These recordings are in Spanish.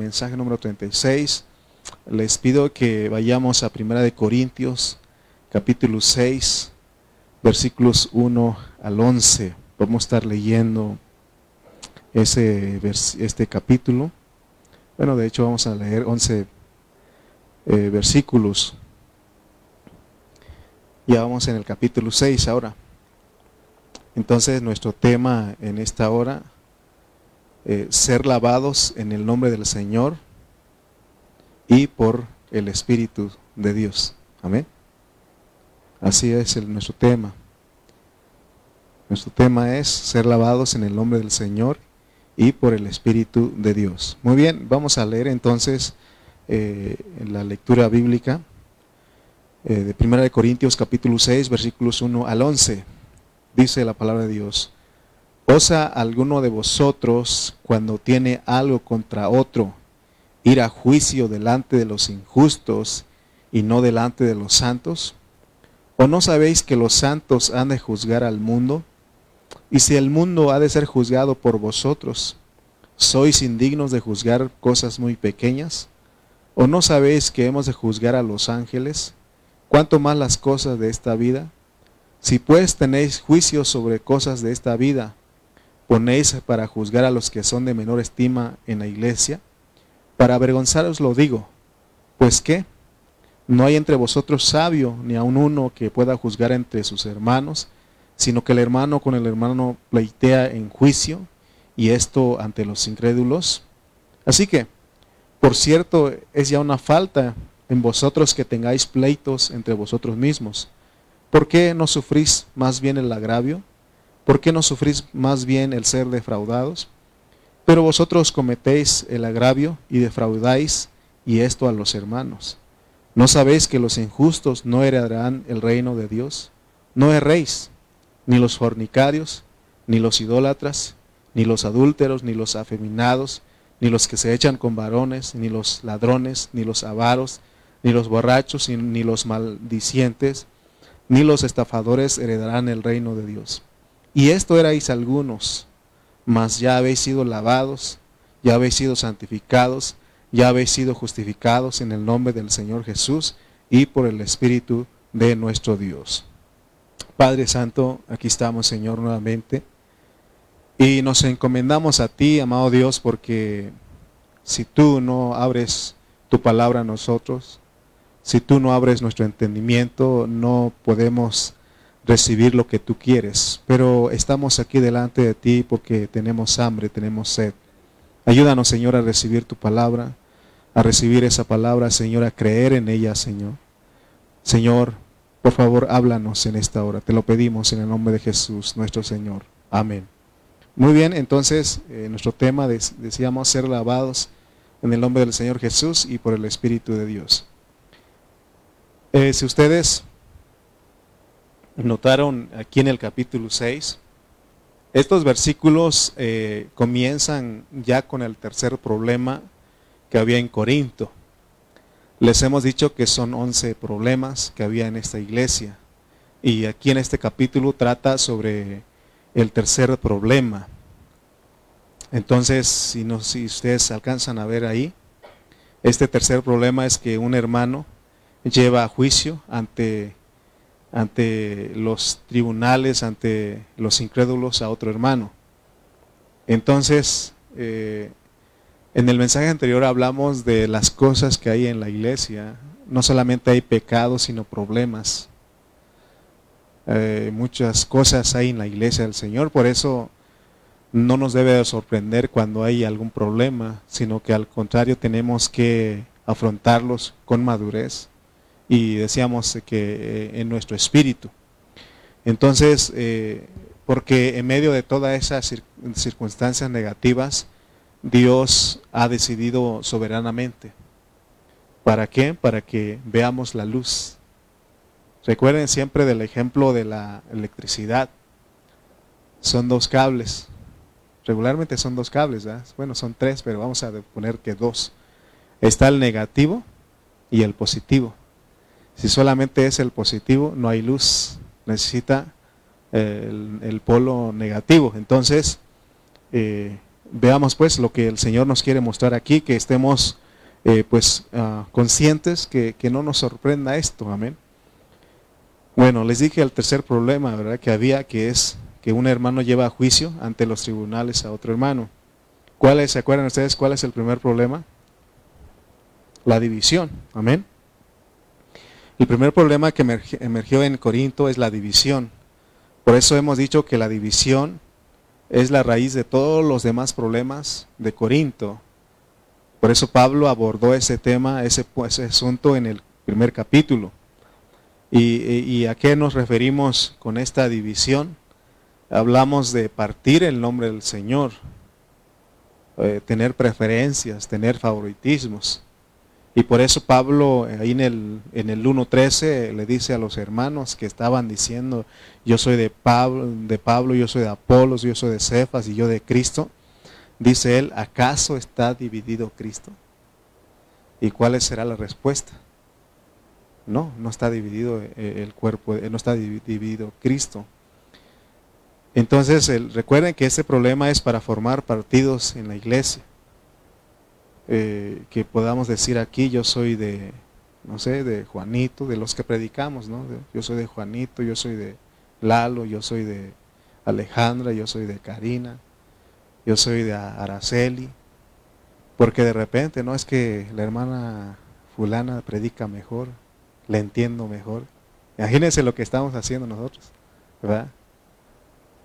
mensaje número 36. Les pido que vayamos a Primera de Corintios, capítulo 6, versículos 1 al 11. Vamos a estar leyendo ese este capítulo. Bueno, de hecho vamos a leer 11 eh, versículos. Ya vamos en el capítulo 6 ahora. Entonces nuestro tema en esta hora, eh, ser lavados en el nombre del Señor y por el Espíritu de Dios. Amén. Así es nuestro tema. Nuestro tema es ser lavados en el nombre del Señor y por el Espíritu de Dios. Muy bien, vamos a leer entonces eh, la lectura bíblica eh, de 1 Corintios capítulo 6 versículos 1 al 11 dice la palabra de Dios, ¿osa alguno de vosotros cuando tiene algo contra otro ir a juicio delante de los injustos y no delante de los santos? ¿O no sabéis que los santos han de juzgar al mundo? Y si el mundo ha de ser juzgado por vosotros, ¿sois indignos de juzgar cosas muy pequeñas? ¿O no sabéis que hemos de juzgar a los ángeles? ¿Cuánto más las cosas de esta vida? Si pues tenéis juicio sobre cosas de esta vida, ponéis para juzgar a los que son de menor estima en la iglesia, para avergonzaros lo digo, pues qué, no hay entre vosotros sabio ni aun uno que pueda juzgar entre sus hermanos, sino que el hermano con el hermano pleitea en juicio, y esto ante los incrédulos. Así que, por cierto, es ya una falta en vosotros que tengáis pleitos entre vosotros mismos ¿Por qué no sufrís más bien el agravio? ¿Por qué no sufrís más bien el ser defraudados? Pero vosotros cometéis el agravio y defraudáis, y esto a los hermanos. ¿No sabéis que los injustos no heredarán el reino de Dios? No erréis, ni los fornicarios, ni los idólatras, ni los adúlteros, ni los afeminados, ni los que se echan con varones, ni los ladrones, ni los avaros, ni los borrachos, ni los maldicientes, ni los estafadores heredarán el reino de Dios. Y esto erais algunos, mas ya habéis sido lavados, ya habéis sido santificados, ya habéis sido justificados en el nombre del Señor Jesús y por el Espíritu de nuestro Dios. Padre Santo, aquí estamos, Señor, nuevamente. Y nos encomendamos a ti, amado Dios, porque si tú no abres tu palabra a nosotros, si tú no abres nuestro entendimiento, no podemos recibir lo que tú quieres. Pero estamos aquí delante de ti porque tenemos hambre, tenemos sed. Ayúdanos, Señor, a recibir tu palabra, a recibir esa palabra, Señor, a creer en ella, Señor. Señor, por favor, háblanos en esta hora. Te lo pedimos en el nombre de Jesús, nuestro Señor. Amén. Muy bien, entonces, eh, nuestro tema decíamos ser lavados en el nombre del Señor Jesús y por el Espíritu de Dios. Eh, si ustedes notaron aquí en el capítulo 6, estos versículos eh, comienzan ya con el tercer problema que había en Corinto. Les hemos dicho que son 11 problemas que había en esta iglesia. Y aquí en este capítulo trata sobre el tercer problema. Entonces, si, no, si ustedes alcanzan a ver ahí, este tercer problema es que un hermano lleva a juicio ante, ante los tribunales, ante los incrédulos a otro hermano. Entonces, eh, en el mensaje anterior hablamos de las cosas que hay en la iglesia. No solamente hay pecados, sino problemas. Eh, muchas cosas hay en la iglesia del Señor, por eso no nos debe sorprender cuando hay algún problema, sino que al contrario tenemos que afrontarlos con madurez y decíamos que eh, en nuestro espíritu. Entonces, eh, porque en medio de todas esas circunstancias negativas, Dios ha decidido soberanamente. ¿Para qué? Para que veamos la luz. Recuerden siempre del ejemplo de la electricidad. Son dos cables. Regularmente son dos cables, bueno, son tres, pero vamos a poner que dos. Está el negativo y el positivo. Si solamente es el positivo, no hay luz. Necesita el, polo negativo. Entonces, eh, veamos pues lo que el Señor nos quiere mostrar aquí, que estemos eh, pues ah, conscientes que, que, no nos sorprenda esto, amén. Bueno, les dije el tercer problema, ¿verdad? Que había, que es que un hermano lleva a juicio ante los tribunales a otro hermano. ¿Cuál es, se acuerdan ustedes cuál es el primer problema? La división, amén. El primer problema que emergió en Corinto es la división. Por eso hemos dicho que la división es la raíz de todos los demás problemas de Corinto. Por eso Pablo abordó ese tema, ese, asunto en el primer capítulo. ¿Y, a qué nos referimos con esta división? Hablamos de partir el nombre del Señor, eh, tener preferencias, tener favoritismos. Y por eso Pablo ahí en el, en el 1.13 le dice a los hermanos que estaban diciendo, yo soy de Pablo, de Pablo, yo soy de Apolos, yo soy de Cefas y yo de Cristo. Dice él, ¿acaso está dividido Cristo? ¿Y cuál será la respuesta? No, no está dividido eh, el cuerpo, eh, no está dividido Cristo. Entonces, recuerden que este problema es para formar partidos en la iglesia. Eh, que podamos decir aquí, yo soy de, no sé, de Juanito, de los que predicamos, ¿no? yo soy de Juanito, yo soy de Lalo, yo soy de Alejandra, yo soy de Karina, yo soy de Araceli, porque de repente, no es que la hermana fulana predica mejor, le entiendo mejor. Imagínense lo que estamos haciendo nosotros, ¿verdad?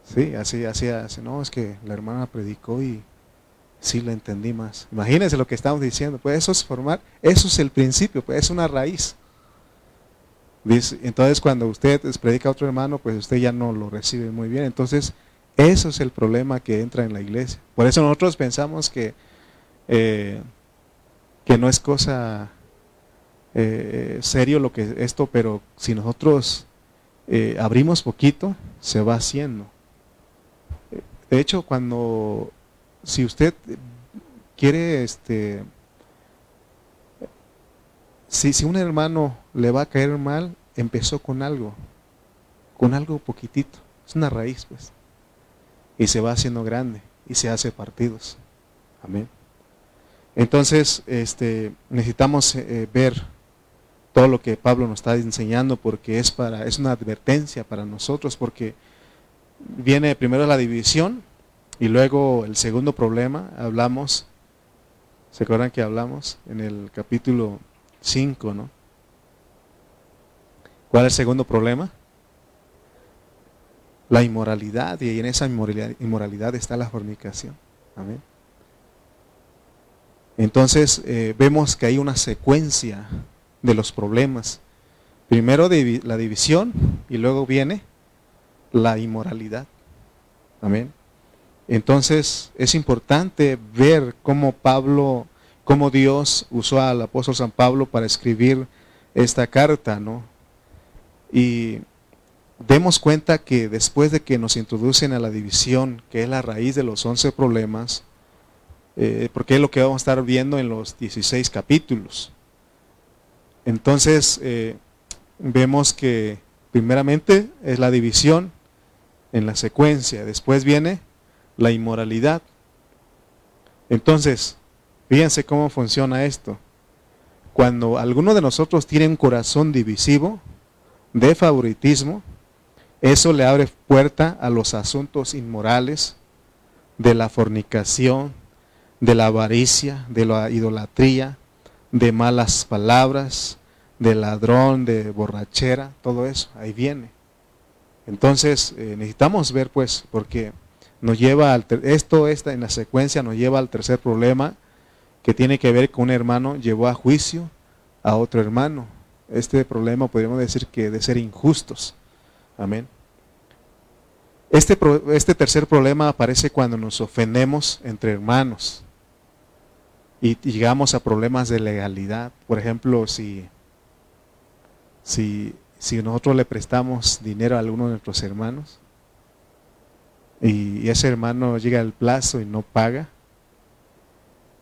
Sí, así, así, así, no, es que la hermana predicó y sí lo entendí más. Imagínense lo que estamos diciendo. Pues eso es formar, eso es el principio, pues es una raíz. Entonces cuando usted predica a otro hermano, pues usted ya no lo recibe muy bien. Entonces eso es el problema que entra en la iglesia. Por eso nosotros pensamos que, eh, que no es cosa eh, serio lo que esto, pero si nosotros eh, abrimos poquito, se va haciendo. De hecho, cuando si usted quiere, este, si, si un hermano le va a caer mal, empezó con algo, con algo poquitito, es una raíz, pues, y se va haciendo grande y se hace partidos. Amén. Entonces, este, necesitamos eh, ver todo lo que Pablo nos está enseñando porque es para es una advertencia para nosotros porque viene primero la división y luego el segundo problema, hablamos, ¿se acuerdan que hablamos en el capítulo 5, ¿no? ¿Cuál es el segundo problema? La inmoralidad, y en esa inmoralidad, está la fornicación. Amén. Entonces eh, vemos que hay una secuencia de los problemas. Primero la división y luego viene la inmoralidad. Amén. Entonces es importante ver cómo Pablo, cómo Dios usó al apóstol San Pablo para escribir esta carta, ¿no? Y demos cuenta que después de que nos introducen a la división, que es la raíz de los once problemas, eh, porque es lo que vamos a estar viendo en los 16 capítulos. Entonces, eh, vemos que primeramente es la división en la secuencia, después viene la inmoralidad. Entonces, fíjense cómo funciona esto. Cuando alguno de nosotros tiene un corazón divisivo, de favoritismo, eso le abre puerta a los asuntos inmorales, de la fornicación, de la avaricia, de la idolatría, de malas palabras, de ladrón, de borrachera, todo eso, ahí viene. Entonces, eh, necesitamos ver pues, porque nos lleva al, esto está en la secuencia nos lleva al tercer problema que tiene que ver con un hermano llevó a juicio a otro hermano. Este problema podríamos decir que de ser injustos. Amén. Este, este tercer problema aparece cuando nos ofendemos entre hermanos y llegamos a problemas de legalidad. Por ejemplo, si, si, si nosotros le prestamos dinero a alguno de nuestros hermanos y ese hermano llega al plazo y no paga.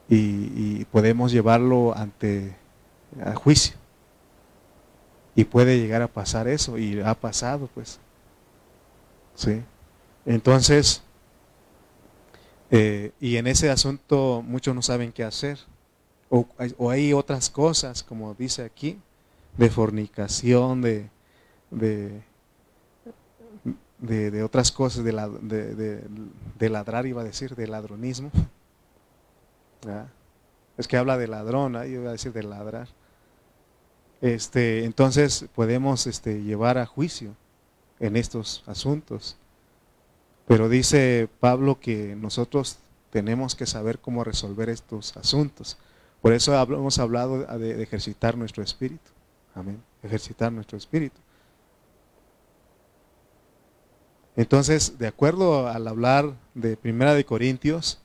Y, podemos llevarlo ante a juicio. Y puede llegar a pasar eso y ha pasado pues. Sí. Entonces Eh, y en ese asunto muchos no saben qué hacer. O, hay otras cosas, como dice aquí, de fornicación, de, de, de, otras cosas, de, la, de, ladrar, iba a decir, de ladronismo. Es que habla de ladrón, iba a decir de ladrar. Este, entonces podemos este, llevar a juicio en estos asuntos. Pero dice Pablo que nosotros tenemos que saber cómo resolver estos asuntos. Por eso hemos hablado de, ejercitar nuestro espíritu. Amén. Ejercitar nuestro espíritu. Entonces, de acuerdo al hablar de Primera de Corintios,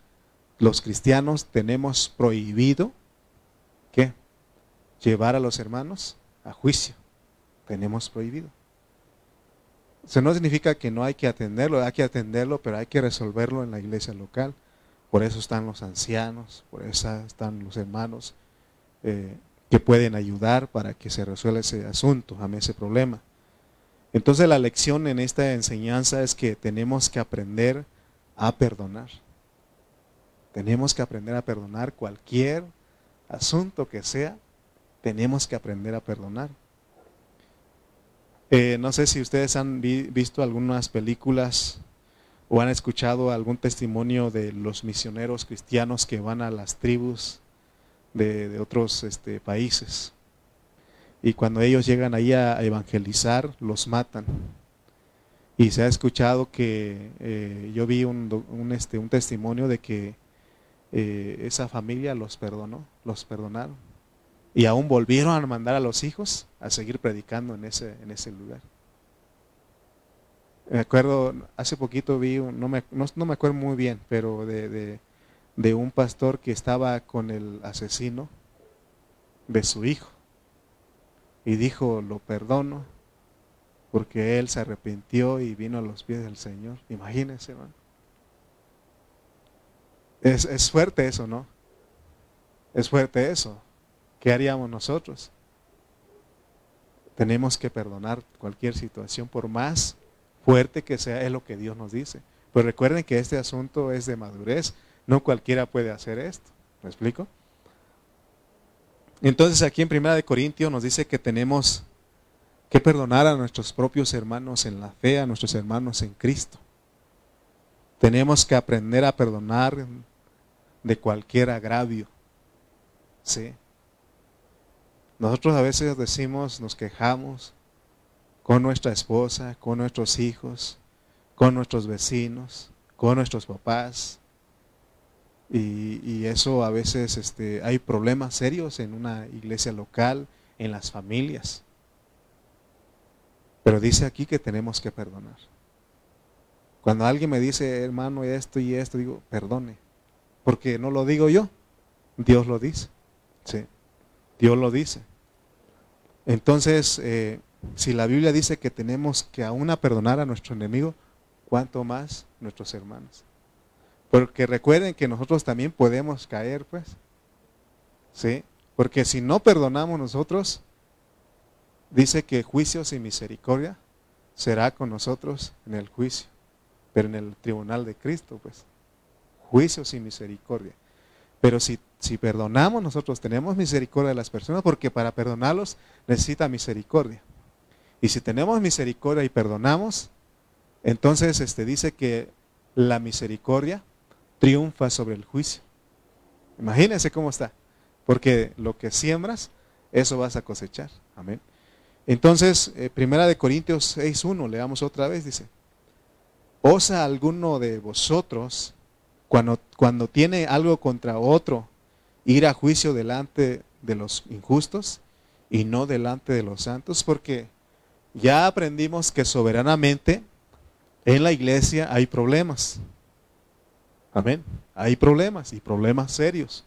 los cristianos tenemos prohibido ¿qué? Llevar a los hermanos a juicio. Tenemos prohibido. Eso no significa que no hay que atenderlo, hay que atenderlo, pero hay que resolverlo en la iglesia local. Por eso están los ancianos, por eso están los hermanos eh, que pueden ayudar para que se resuelva ese asunto, a ese problema. Entonces la lección en esta enseñanza es que tenemos que aprender a perdonar. Tenemos que aprender a perdonar cualquier asunto que sea, tenemos que aprender a perdonar. Eh, no sé si ustedes han visto algunas películas o han escuchado algún testimonio de los misioneros cristianos que van a las tribus de, otros este, países. Y cuando ellos llegan ahí a evangelizar, los matan. Y se ha escuchado que eh, yo vi un, este, un testimonio de que eh, esa familia los perdonó, los perdonaron y aún volvieron a mandar a los hijos a seguir predicando en ese, en ese lugar. Me acuerdo, hace poquito vi, no me, no, me acuerdo muy bien, pero de, de, un pastor que estaba con el asesino de su hijo. Y dijo, lo perdono, porque él se arrepintió y vino a los pies del Señor. Imagínense, hermano. Es, es fuerte eso, ¿no? Es fuerte eso. ¿Qué haríamos nosotros? Tenemos que perdonar cualquier situación, por más fuerte que sea, es lo que Dios nos dice. Pero recuerden que este asunto es de madurez, no cualquiera puede hacer esto. ¿Me explico? Entonces aquí en Primera de Corintios nos dice que tenemos que perdonar a nuestros propios hermanos en la fe, a nuestros hermanos en Cristo. Tenemos que aprender a perdonar de cualquier agravio. ¿Sí? Nosotros a veces decimos, nos quejamos con nuestra esposa, con nuestros hijos, con nuestros vecinos, con nuestros papás. Y, eso a veces este, hay problemas serios en una iglesia local, en las familias. Pero dice aquí que tenemos que perdonar. Cuando alguien me dice, hermano, esto y esto, digo, perdone. Porque no lo digo yo, Dios lo dice. Sí. Dios lo dice. Entonces, eh, si la Biblia dice que tenemos que aún a perdonar a nuestro enemigo, ¿cuánto más nuestros hermanos? Porque recuerden que nosotros también podemos caer, pues. ¿Sí? Porque si no perdonamos nosotros, dice que juicio sin misericordia será con nosotros en el juicio, pero en el tribunal de Cristo, pues. Juicio sin misericordia. Pero si, si perdonamos, nosotros tenemos misericordia de las personas porque para perdonarlos necesita misericordia. Y si tenemos misericordia y perdonamos, entonces este, dice que la misericordia triunfa sobre el juicio. Imagínense cómo está. Porque lo que siembras, eso vas a cosechar. Amén. Entonces, eh, primera de Corintios 6.1, leamos otra vez, dice, ¿osa alguno de vosotros cuando, cuando tiene algo contra otro, ir a juicio delante de los injustos y no delante de los santos, porque ya aprendimos que soberanamente en la iglesia hay problemas. Amén. Hay problemas y problemas serios.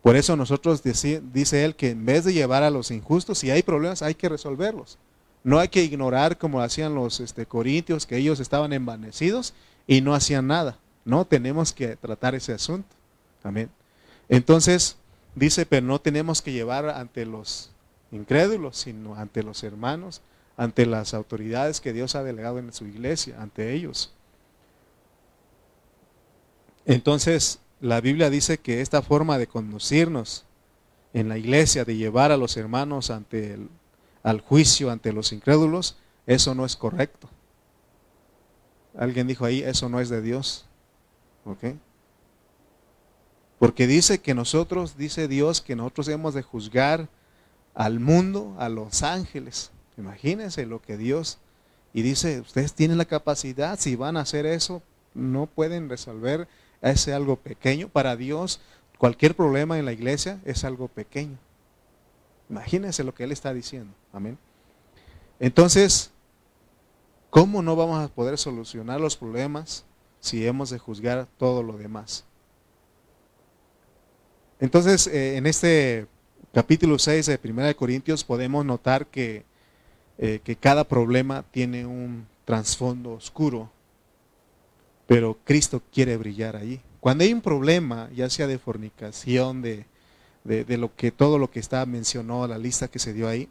Por eso nosotros dice, dice, él que en vez de llevar a los injustos, si hay problemas hay que resolverlos. No hay que ignorar como hacían los este, corintios, que ellos estaban envanecidos y no hacían nada. No, tenemos que tratar ese asunto. Amén. Entonces, dice, pero no tenemos que llevar ante los incrédulos, sino ante los hermanos, ante las autoridades que Dios ha delegado en su iglesia, ante ellos. Entonces, la Biblia dice que esta forma de conducirnos en la iglesia, de llevar a los hermanos ante el, al juicio, ante los incrédulos, eso no es correcto. Alguien dijo ahí, eso no es de Dios. ¿Ok? Porque dice que nosotros, dice Dios, que nosotros hemos de juzgar al mundo, a los ángeles. Imagínense lo que Dios, y dice, ustedes tienen la capacidad, si van a hacer eso, no pueden resolver ese algo pequeño. Para Dios, cualquier problema en la iglesia es algo pequeño. Imagínense lo que Él está diciendo. Amén. Entonces, ¿cómo no vamos a poder solucionar los problemas si hemos de juzgar todo lo demás? Entonces, eh, en este capítulo 6 de 1 Corintios podemos notar que, eh, que cada problema tiene un trasfondo oscuro, pero Cristo quiere brillar allí. Cuando hay un problema, ya sea de fornicación, de, de, lo que todo lo que está mencionó, la lista que se dio ahí,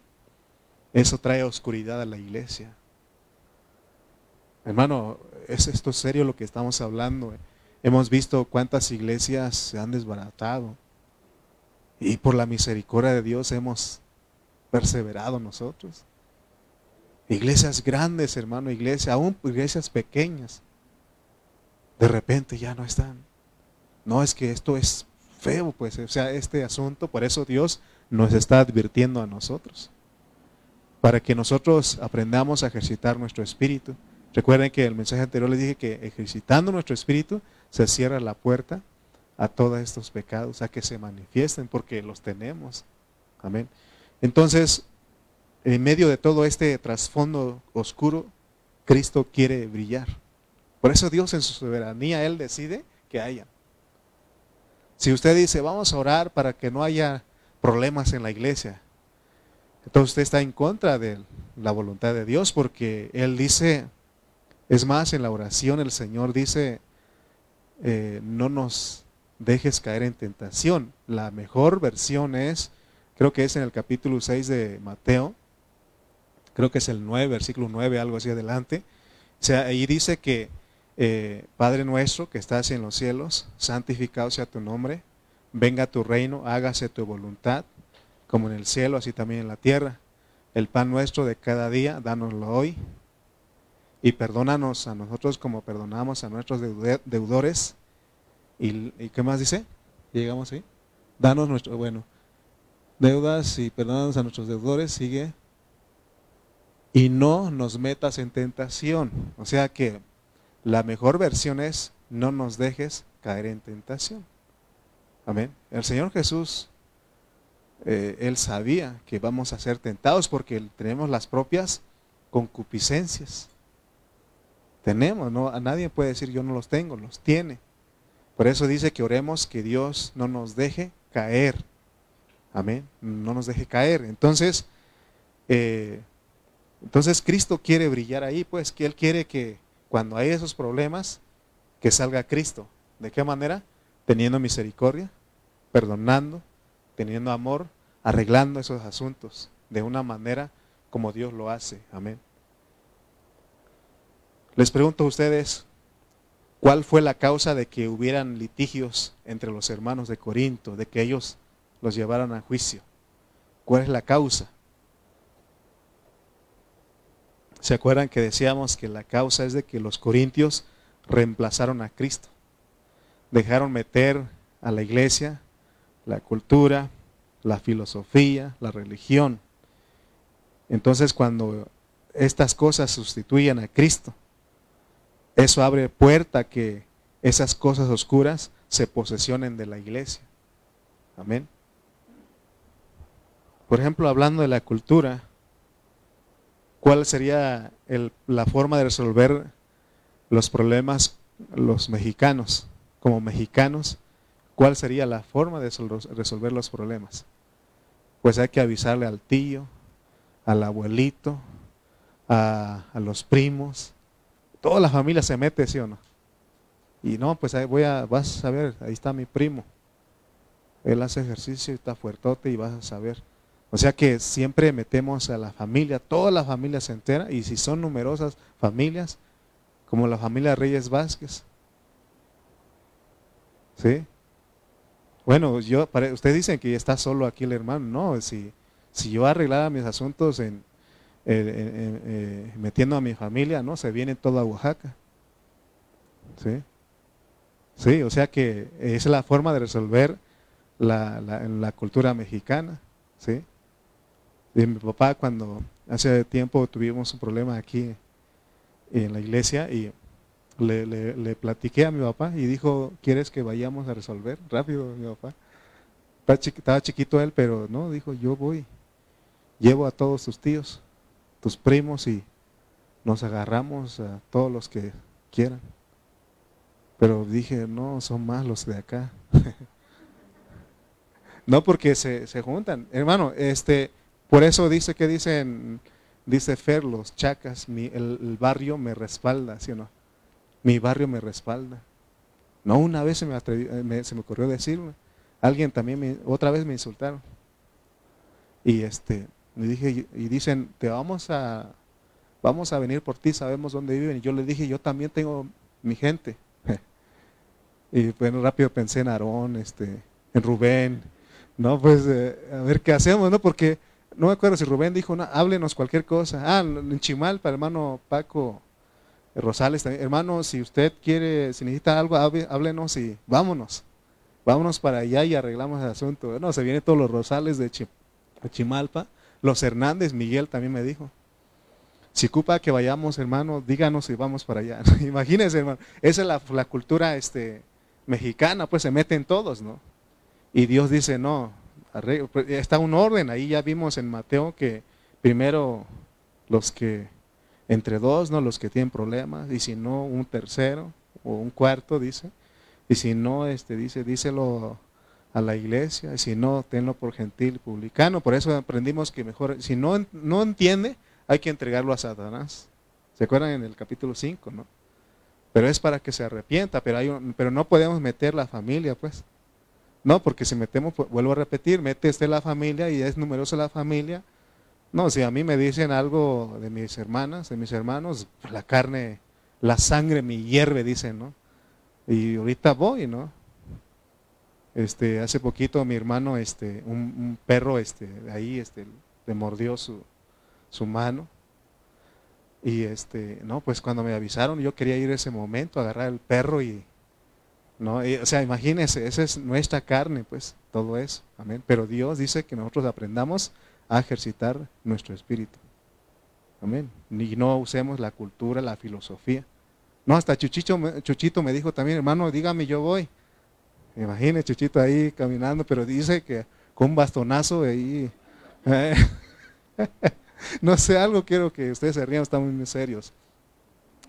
eso trae oscuridad a la iglesia. Hermano, ¿es esto serio lo que estamos hablando? Hemos visto cuántas iglesias se han desbaratado y por la misericordia de Dios hemos perseverado nosotros. Iglesias grandes, hermano, iglesias, aún iglesias pequeñas, de repente ya no están. No es que esto es feo, pues, o sea, este asunto, por eso Dios nos está advirtiendo a nosotros, para que nosotros aprendamos a ejercitar nuestro espíritu. Recuerden que el mensaje anterior les dije que ejercitando nuestro espíritu se cierra la puerta a todos estos pecados, a que se manifiesten, porque los tenemos. Amén. Entonces, en medio de todo este trasfondo oscuro, Cristo quiere brillar. Por eso Dios en su soberanía, Él decide que haya. Si usted dice, vamos a orar para que no haya problemas en la iglesia, entonces usted está en contra de la voluntad de Dios, porque Él dice, es más, en la oración el Señor dice, eh, no nos dejes caer en tentación. La mejor versión es, creo que es en el capítulo 6 de Mateo, creo que es el 9, versículo 9, algo así adelante. O sea, ahí dice que eh, Padre nuestro que estás en los cielos, santificado sea tu nombre, venga tu reino, hágase tu voluntad, como en el cielo, así también en la tierra. El pan nuestro de cada día, dánoslo hoy. Y perdónanos a nosotros como perdonamos a nuestros deudores ¿Y, qué más dice? Llegamos ahí. Danos nuestro, bueno, deudas y perdónanos a nuestros deudores, sigue. Y no nos metas en tentación. O sea que la mejor versión es, no nos dejes caer en tentación. Amén. El Señor Jesús, eh, Él sabía que vamos a ser tentados porque tenemos las propias concupiscencias. Tenemos, ¿no? A nadie puede decir yo no los tengo, los tiene. Por eso dice que oremos que Dios no nos deje caer. Amén. No nos deje caer. Entonces, eh, entonces Cristo quiere brillar ahí, pues que Él quiere que cuando hay esos problemas, que salga Cristo. ¿De qué manera? Teniendo misericordia, perdonando, teniendo amor, arreglando esos asuntos de una manera como Dios lo hace. Amén. Les pregunto a ustedes, ¿Cuál fue la causa de que hubieran litigios entre los hermanos de Corinto, de que ellos los llevaran a juicio? ¿Cuál es la causa? ¿Se acuerdan que decíamos que la causa es de que los corintios reemplazaron a Cristo? Dejaron meter a la iglesia la cultura, la filosofía, la religión. Entonces cuando estas cosas sustituyen a Cristo, eso abre puerta a que esas cosas oscuras se posesionen de la iglesia. Amén. Por ejemplo, hablando de la cultura, ¿cuál sería la forma de resolver los problemas los mexicanos? Como mexicanos, ¿cuál sería la forma de resolver los problemas? Pues hay que avisarle al tío, al abuelito, a, los primos, Toda la familia se mete, ¿sí o no? Y no, pues ahí voy a, vas a ver, ahí está mi primo. Él hace ejercicio, está fuertote y vas a saber. O sea que siempre metemos a la familia, toda la familia se entera, y si son numerosas familias, como la familia Reyes Vázquez, ¿Sí? Bueno, yo, ustedes dicen que está solo aquí el hermano. No, si, si yo arreglara mis asuntos en, eh, metiendo a mi familia, no, se viene todo a Oaxaca. ¿Sí? Sí, o sea que es la forma de resolver la, la, cultura mexicana. ¿sí? Y mi papá cuando hace tiempo tuvimos un problema aquí en la iglesia y le, le, platiqué a mi papá y dijo, ¿quieres que vayamos a resolver? Rápido, mi papá. Estaba chiquito él, pero no, dijo, yo voy. Llevo a todos tus tíos, tus primos y nos agarramos a todos los que quieran. Pero dije, no, son más los de acá. no porque se, se, juntan. Hermano, este, por eso dice que dicen, dice Fer, los chacas, mi, el, barrio me respalda, ¿sí o no? Mi barrio me respalda. No, una vez se me, eh, se me ocurrió decirlo. Alguien también, me, otra vez me insultaron. Y este, me dije, y dicen, te vamos a, vamos a venir por ti, sabemos dónde viven. Y yo le dije, yo también tengo mi gente. Y bueno, rápido pensé en Aarón, este, en Rubén, ¿no? Pues eh, a ver qué hacemos, ¿no? Porque no me acuerdo si Rubén dijo, no, háblenos cualquier cosa. Ah, en Chimal, para hermano Paco Rosales también. Hermano, si usted quiere, si necesita algo, háblenos y vámonos. Vámonos para allá y arreglamos el asunto. No, se vienen todos los Rosales de Chimalpa. Los Hernández, Miguel también me dijo. Si ocupa que vayamos, hermano, díganos y vamos para allá. Imagínense, hermano. Esa es la, cultura este, mexicana, pues se meten todos, ¿no? Y Dios dice, no, está un orden, ahí ya vimos en Mateo que primero los que, entre dos, ¿no? Los que tienen problemas, y si no, un tercero o un cuarto, dice, y si no, este, dice, díselo a la iglesia, y si no, tenlo por gentil publicano, por eso aprendimos que mejor, si no, no entiende, hay que entregarlo a Satanás. ¿Se acuerdan en el capítulo 5, no? pero es para que se arrepienta, pero, hay pero no podemos meter la familia, pues. No, porque si metemos, pues, vuelvo a repetir, mete este la familia y es numerosa la familia. No, si a mí me dicen algo de mis hermanas, de mis hermanos, pues, la carne, la sangre me hierve, dicen, ¿no? Y ahorita voy, ¿no? Este, hace poquito mi hermano, este, un, perro, este, ahí, este, le mordió su, su mano y este, no, pues cuando me avisaron, yo quería ir ese momento, agarrar el perro y, no, o sea, imagínense, esa es nuestra carne, pues, todo eso, amén. Pero Dios dice que nosotros aprendamos a ejercitar nuestro espíritu, amén. Y no usemos la cultura, la filosofía. No, hasta Chuchito, Chuchito me dijo también, hermano, dígame, yo voy. Imagínese Chuchito ahí caminando, pero dice que con un bastonazo ahí. Eh, no sé, algo quiero que ustedes se rían, están muy serios.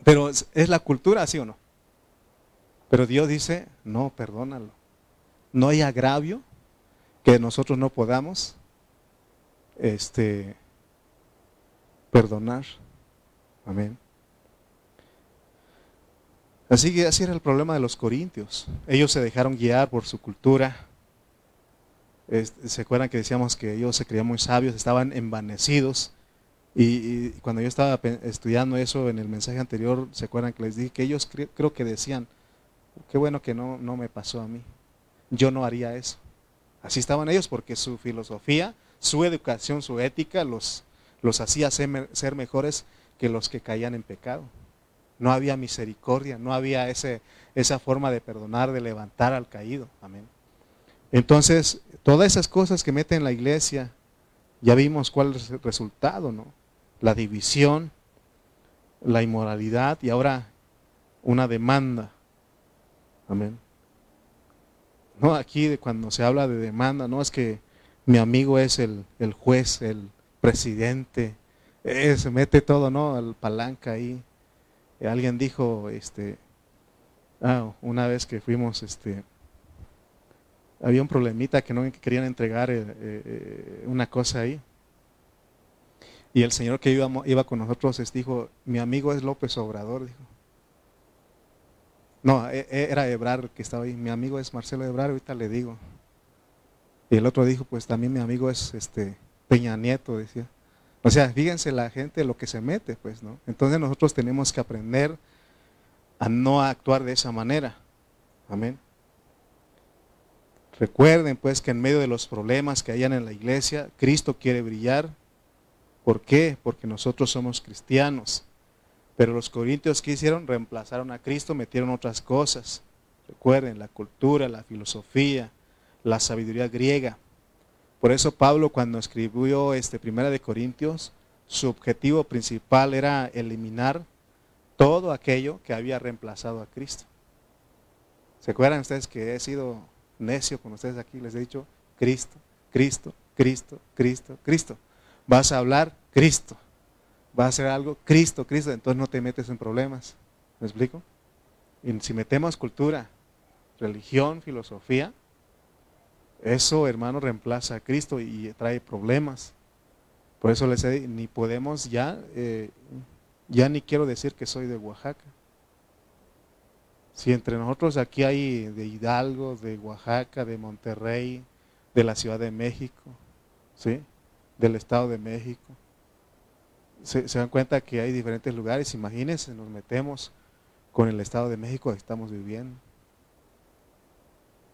Pero es, la cultura, ¿sí o no? Pero Dios dice, no, perdónalo. No hay agravio que nosotros no podamos este, perdonar. Amén. Así que así era el problema de los corintios. Ellos se dejaron guiar por su cultura. ¿Se acuerdan que decíamos que ellos se creían muy sabios, estaban envanecidos? Y, cuando yo estaba estudiando eso en el mensaje anterior, ¿se acuerdan que les dije que ellos creo que decían, qué bueno que no, no me pasó a mí? Yo no haría eso. Así estaban ellos porque su filosofía, su educación, su ética los, los hacía ser, ser mejores que los que caían en pecado. No había misericordia, no había ese, esa forma de perdonar, de levantar al caído. Amén. Entonces, todas esas cosas que meten en la iglesia, ya vimos cuál es el resultado, ¿no? la división, la inmoralidad y ahora una demanda. Amén. No, aquí cuando se habla de demanda, no es que mi amigo es el, juez, el presidente, eh, se mete todo, ¿no? Al palanca ahí. Eh, alguien dijo, este, ah, una vez que fuimos, este, había un problemita que no querían entregar eh, una cosa ahí. Y el señor que iba, iba con nosotros dijo, mi amigo es López Obrador, dijo. No, e, e, era Ebrar que estaba ahí. Mi amigo es Marcelo Ebrar, ahorita le digo. Y el otro dijo, pues también mi amigo es este Peña Nieto, decía. O sea, fíjense la gente lo que se mete, pues, ¿no? Entonces nosotros tenemos que aprender a no actuar de esa manera. Amén. Recuerden pues que en medio de los problemas que hayan en la iglesia, Cristo quiere brillar. ¿Por qué? Porque nosotros somos cristianos. Pero los corintios que hicieron reemplazaron a Cristo, metieron otras cosas. Recuerden, la cultura, la filosofía, la sabiduría griega. Por eso Pablo cuando escribió este Primera de Corintios, su objetivo principal era eliminar todo aquello que había reemplazado a Cristo. ¿Se acuerdan ustedes que he sido necio con ustedes aquí? Les he dicho Cristo, Cristo, Cristo, Cristo, Cristo. Vas a hablar Cristo. Vas a hacer algo Cristo, Cristo. Entonces no te metes en problemas. ¿Me explico? Y si metemos cultura, religión, filosofía, eso, hermano, reemplaza a Cristo y trae problemas. Por eso les he ni podemos ya, eh, ya ni quiero decir que soy de Oaxaca. Si entre nosotros aquí hay de Hidalgo, de Oaxaca, de Monterrey, de la Ciudad de México, ¿sí? del Estado de México, se, dan cuenta que hay diferentes lugares. Imagínense, nos metemos con el Estado de México que estamos viviendo.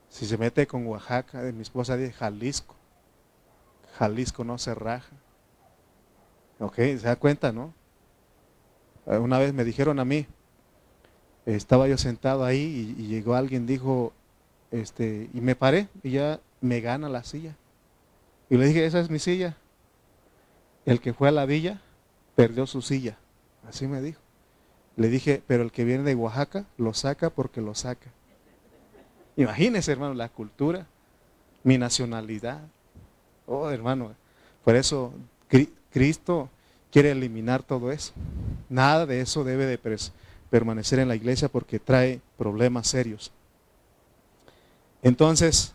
Si se mete con Oaxaca, mi esposa dice Jalisco. Jalisco no se raja. Ok, se da cuenta, ¿no? Eh, una vez me dijeron a mí, estaba yo sentado ahí y, llegó alguien, dijo, este, y me paré y ya me gana la silla. Y le dije, esa es mi silla. El que fue a la villa perdió su silla. Así me dijo. Le dije, pero el que viene de Oaxaca lo saca porque lo saca. Imagínense, hermano, la cultura, mi nacionalidad. Oh, hermano, por eso Cristo quiere eliminar todo eso. Nada de eso debe de permanecer en la iglesia porque trae problemas serios. Entonces,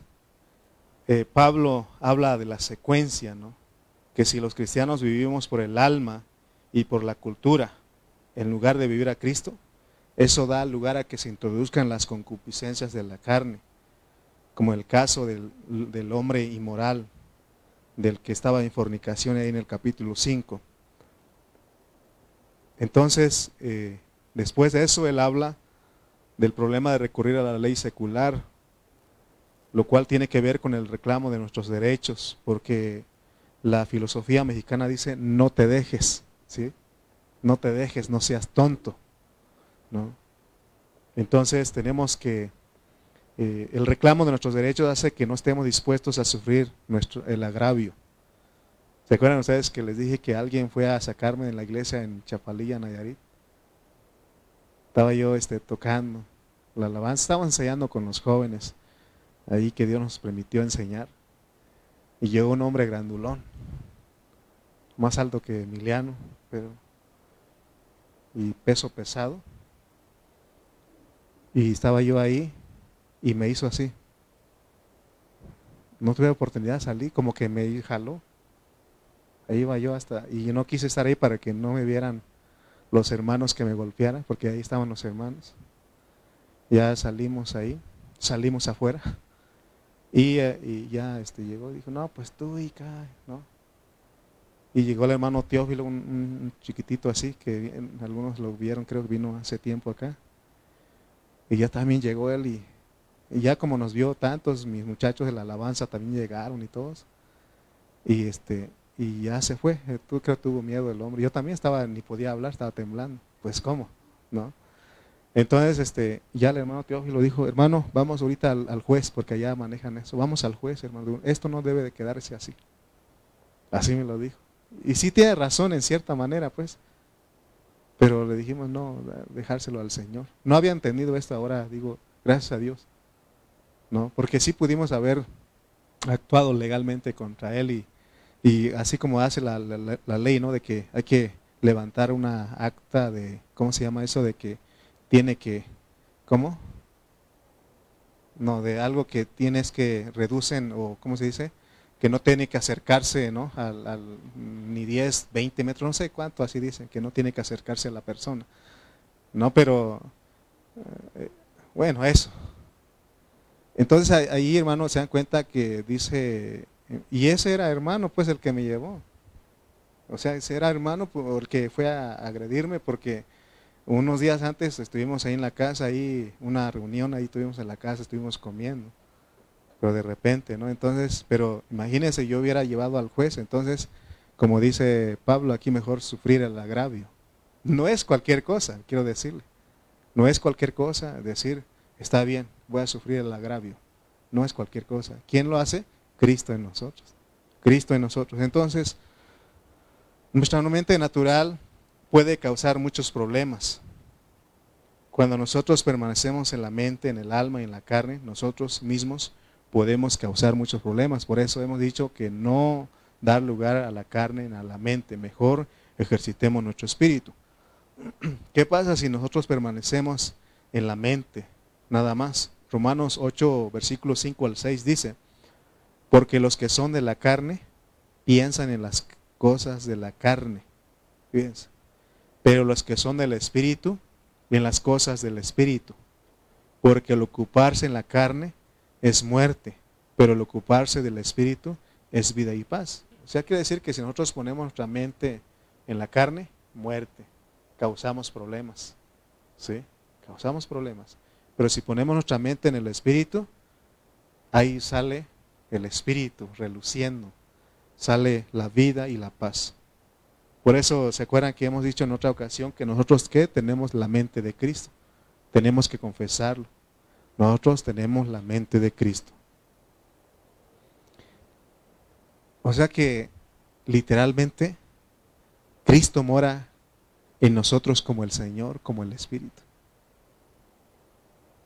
eh, Pablo habla de la secuencia, ¿no? Que si los cristianos vivimos por el alma y por la cultura, en lugar de vivir a Cristo, eso da lugar a que se introduzcan las concupiscencias de la carne, como el caso del, hombre inmoral, del que estaba en fornicación ahí en el capítulo 5. Entonces, eh, después de eso, él habla del problema de recurrir a la ley secular, lo cual tiene que ver con el reclamo de nuestros derechos, porque la filosofía mexicana dice, no te dejes, ¿sí? No te dejes, no seas tonto. ¿no? Entonces tenemos que, eh, el reclamo de nuestros derechos hace que no estemos dispuestos a sufrir nuestro, el agravio. ¿Se acuerdan ustedes que les dije que alguien fue a sacarme de la iglesia en Chapalilla, Nayarit? Estaba yo este, tocando la alabanza, estaba ensayando con los jóvenes, ahí que Dios nos permitió enseñar. Y llegó un hombre grandulón, más alto que Emiliano, pero y peso pesado. Y estaba yo ahí y me hizo así. No tuve oportunidad de salir, como que me jaló. Ahí iba yo hasta, y yo no quise estar ahí para que no me vieran los hermanos que me golpearan, porque ahí estaban los hermanos. Ya salimos ahí, salimos afuera. Y, eh, ya este, llegó y dijo, no, pues tú y cae, ¿no? Y llegó el hermano Teófilo, un, chiquitito así, que algunos lo vieron, creo que vino hace tiempo acá. Y ya también llegó él y, ya como nos vio tantos, mis muchachos de la alabanza también llegaron y todos. Y este y ya se fue. Eh, tú creo que tuvo miedo el hombre. Yo también estaba, ni podía hablar, estaba temblando. Pues cómo, ¿no? Entonces, este, ya el hermano Teófilo dijo, hermano, vamos ahorita al, al, juez, porque allá manejan eso. Vamos al juez, hermano. Esto no debe de quedarse así. Así me lo dijo. Y sí tiene razón en cierta manera, pues. Pero le dijimos, no, dejárselo al Señor. No había entendido esto ahora, digo, gracias a Dios. ¿No? Porque sí pudimos haber actuado legalmente contra él y, y así como hace la, la, ley, ¿no? De que hay que levantar una acta de, ¿cómo se llama eso? De que tiene que, ¿cómo? No, de algo que tienes que reducen, o ¿cómo se dice? Que no tiene que acercarse, ¿no? Ni 10, 20 metros, no sé cuánto, así dicen, que no tiene que acercarse a la persona. No, pero, eh, bueno, eso. Entonces ahí, hermano, se dan cuenta que dice, y ese era hermano, pues el que me llevó. O sea, ese era hermano porque fue a agredirme, porque unos días antes estuvimos ahí en la casa, ahí una reunión, ahí estuvimos en la casa, estuvimos comiendo. Pero de repente, ¿no? Entonces, pero imagínense, yo hubiera llevado al juez, entonces, como dice Pablo, aquí mejor sufrir el agravio. No es cualquier cosa, quiero decirle. No es cualquier cosa decir, está bien, voy a sufrir el agravio. No es cualquier cosa. ¿Quién lo hace? Cristo en nosotros. Cristo en nosotros. Entonces, nuestra mente natural puede causar muchos problemas. Cuando nosotros permanecemos en la mente, en el alma y en la carne, nosotros mismos podemos causar muchos problemas. Por eso hemos dicho que no dar lugar a la carne, a la mente. Mejor ejercitemos nuestro espíritu. ¿Qué pasa si nosotros permanecemos en la mente nada más? Romanos 8, versículos 5 al 6 dice, porque los que son de la carne piensan en las cosas de la carne. Fíjense. Pero los que son del espíritu, en las cosas del espíritu. Porque el ocuparse en la carne es muerte, pero el ocuparse del espíritu es vida y paz. O sea, quiere decir que si nosotros ponemos nuestra mente en la carne, muerte causamos problemas. ¿Sí? Causamos problemas. Pero si ponemos nuestra mente en el Espíritu, ahí sale el Espíritu reluciendo. Sale la vida y la paz. Por eso, ¿se acuerdan que hemos dicho en otra ocasión que nosotros que tenemos la mente de Cristo? Tenemos que confesarlo. Nosotros tenemos la mente de Cristo. O sea que literalmente Cristo mora en nosotros como el Señor, como el Espíritu.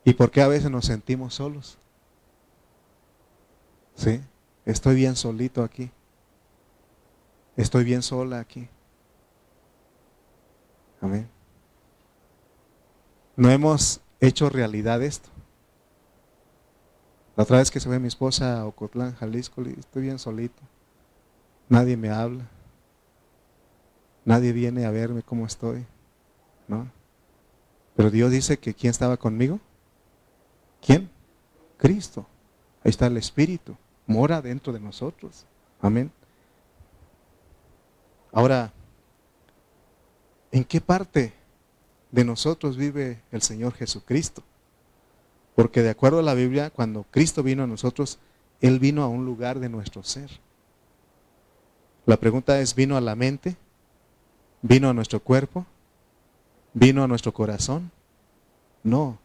¿Y por qué a veces nos sentimos solos? ¿Sí? Estoy bien solito aquí. Estoy bien sola aquí. Amén. No hemos hecho realidad esto. La otra vez que se ve mi esposa a Ocotlán, Jalisco, estoy bien solito. Nadie me habla. Nadie viene a verme cómo estoy, ¿no? Pero Dios dice que ¿quién estaba conmigo? ¿Quién? Cristo. Ahí está el Espíritu. Mora dentro de nosotros. Amén. Ahora, ¿en qué parte de nosotros vive el Señor Jesucristo? Porque de acuerdo a la Biblia, cuando Cristo vino a nosotros, Él vino a un lugar de nuestro ser. La pregunta es, ¿vino a la mente? ¿Vino a nuestro cuerpo? ¿Vino a nuestro corazón? No.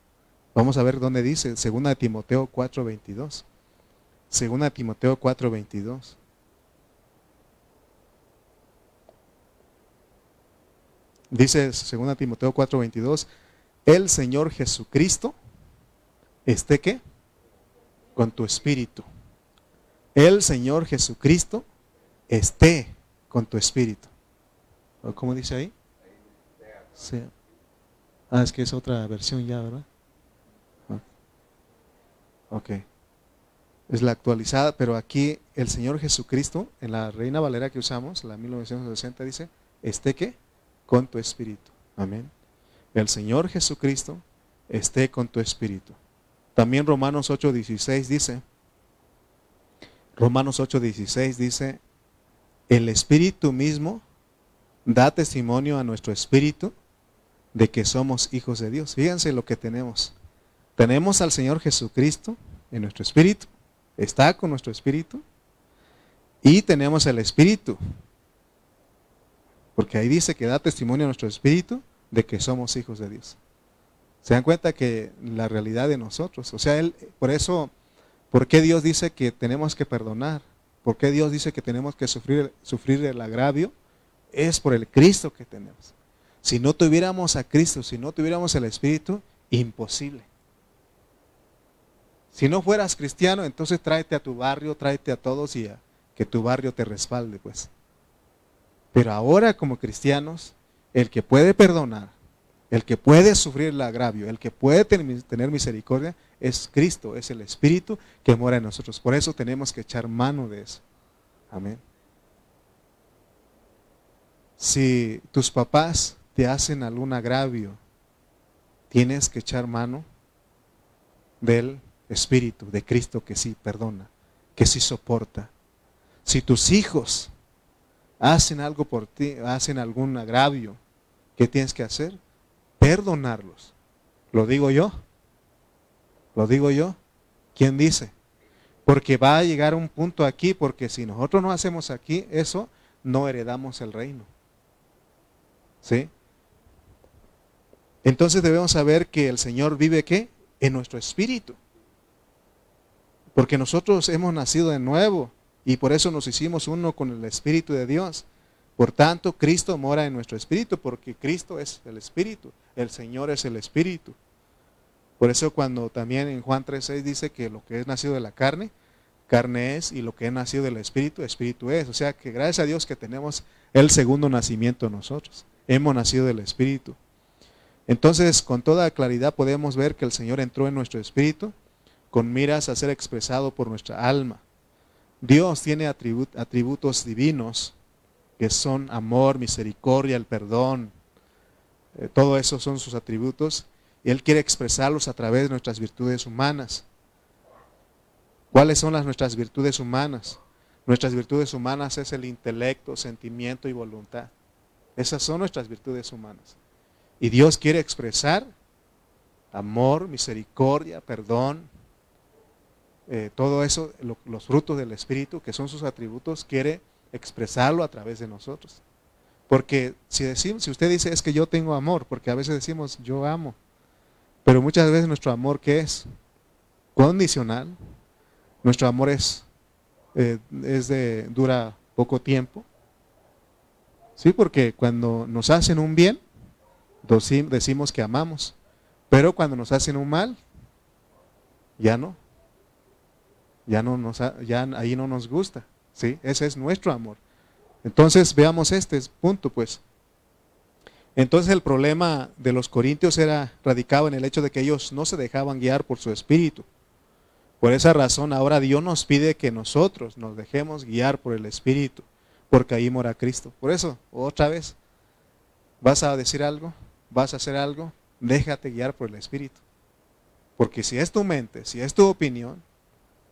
Vamos a ver dónde dice, 2 Timoteo 4:22. 2 Timoteo 4:22. Dice 2 Timoteo 4:22, el Señor Jesucristo esté qué? Con tu espíritu. El Señor Jesucristo esté con tu espíritu. ¿Cómo dice ahí? Ah, es que es otra versión ya, ¿verdad? Ok. Es la actualizada, pero aquí el Señor Jesucristo, en la Reina Valera que usamos, la 1960, dice, esté que con tu espíritu. Amén. El Señor Jesucristo esté con tu espíritu. También Romanos 8:16 dice, Romanos 8:16 dice, el espíritu mismo da testimonio a nuestro espíritu de que somos hijos de Dios. Fíjense lo que tenemos. Tenemos al Señor Jesucristo en nuestro espíritu, está con nuestro espíritu, y tenemos el espíritu, porque ahí dice que da testimonio a nuestro espíritu de que somos hijos de Dios. Se dan cuenta que la realidad de nosotros, o sea, él, por eso, ¿por qué Dios dice que tenemos que perdonar? ¿Por qué Dios dice que tenemos que sufrir, el agravio? es por el Cristo que tenemos. Si no tuviéramos a Cristo, si no tuviéramos el Espíritu, imposible. Si no fueras cristiano, entonces tráete a tu barrio, tráete a todos y a que tu barrio te respalde, pues. Pero ahora como cristianos, el que puede perdonar, el que puede sufrir el agravio, el que puede tener misericordia, es Cristo, es el Espíritu que mora en nosotros. Por eso tenemos que echar mano de eso. Amén. Si tus papás te hacen algún agravio, tienes que echar mano del Espíritu de Cristo que sí perdona, que sí soporta. Si tus hijos hacen algo por ti, hacen algún agravio, ¿qué tienes que hacer? Perdonarlos. ¿Lo digo yo? ¿Lo digo yo? ¿Quién dice? Porque va a llegar un punto aquí, porque si nosotros no hacemos aquí eso, no heredamos el reino. ¿Sí? Entonces debemos saber que el Señor vive qué? En nuestro espíritu. Porque nosotros hemos nacido de nuevo y por eso nos hicimos uno con el Espíritu de Dios. Por tanto, Cristo mora en nuestro espíritu porque Cristo es el Espíritu, el Señor es el Espíritu. Por eso cuando también en Juan 3.6 dice que lo que es nacido de la carne, carne es, y lo que es nacido del Espíritu, Espíritu es. O sea que gracias a Dios que tenemos el segundo nacimiento nosotros. Hemos nacido del Espíritu. Entonces, con toda claridad podemos ver que el Señor entró en nuestro espíritu con miras a ser expresado por nuestra alma. Dios tiene atributos divinos que son amor, misericordia, el perdón. Eh, todo eso son sus atributos y Él quiere expresarlos a través de nuestras virtudes humanas. ¿Cuáles son las nuestras virtudes humanas? Nuestras virtudes humanas es el intelecto, sentimiento y voluntad. Esas son nuestras virtudes humanas. Y Dios quiere expresar amor, misericordia, perdón, eh, todo eso, los frutos del Espíritu, que son sus atributos, quiere expresarlo a través de nosotros. Porque si, decimos, si usted dice es que yo tengo amor, porque a veces decimos yo amo, pero muchas veces nuestro amor, ¿qué es? Condicional. Nuestro amor es, eh, es de, dura poco tiempo. Sí, porque cuando nos hacen un bien, decimos que amamos, pero cuando nos hacen un mal, ya no. Ya no nos ya ahí no nos gusta, ¿sí? Ese es nuestro amor. Entonces, veamos este punto, pues. Entonces el problema de los corintios era radicado en el hecho de que ellos no se dejaban guiar por su espíritu. Por esa razón ahora Dios nos pide que nosotros nos dejemos guiar por el espíritu, porque ahí mora Cristo. Por eso, otra vez, ¿vas a decir algo? vas a hacer algo, déjate guiar por el Espíritu. Porque si es tu mente, si es tu opinión,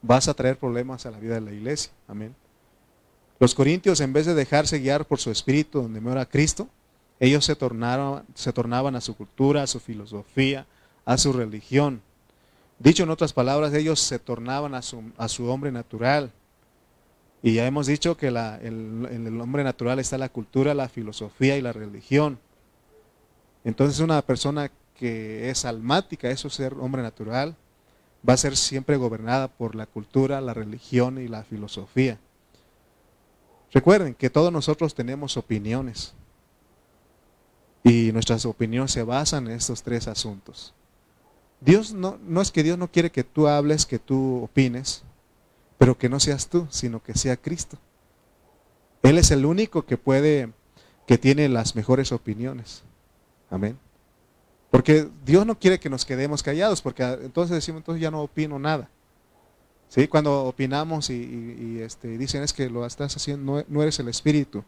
vas a traer problemas a la vida de la iglesia. Amén. Los corintios, en vez de dejarse guiar por su espíritu donde mora Cristo, ellos se, tornaron, se tornaban a su cultura, a su filosofía, a su religión. Dicho en otras palabras, ellos se tornaban a su, a su hombre natural. Y ya hemos dicho que en el hombre natural está la cultura, la filosofía y la religión. Entonces una persona que es almática, eso es ser hombre natural, va a ser siempre gobernada por la cultura, la religión y la filosofía. Recuerden que todos nosotros tenemos opiniones y nuestras opiniones se basan en estos tres asuntos. Dios no, no es que Dios no quiere que tú hables, que tú opines, pero que no seas tú, sino que sea Cristo. Él es el único que puede, que tiene las mejores opiniones. Amén. Porque Dios no quiere que nos quedemos callados, porque entonces decimos, entonces ya no opino nada. ¿Sí? Cuando opinamos y, este, dicen es que lo estás haciendo, no, eres el Espíritu.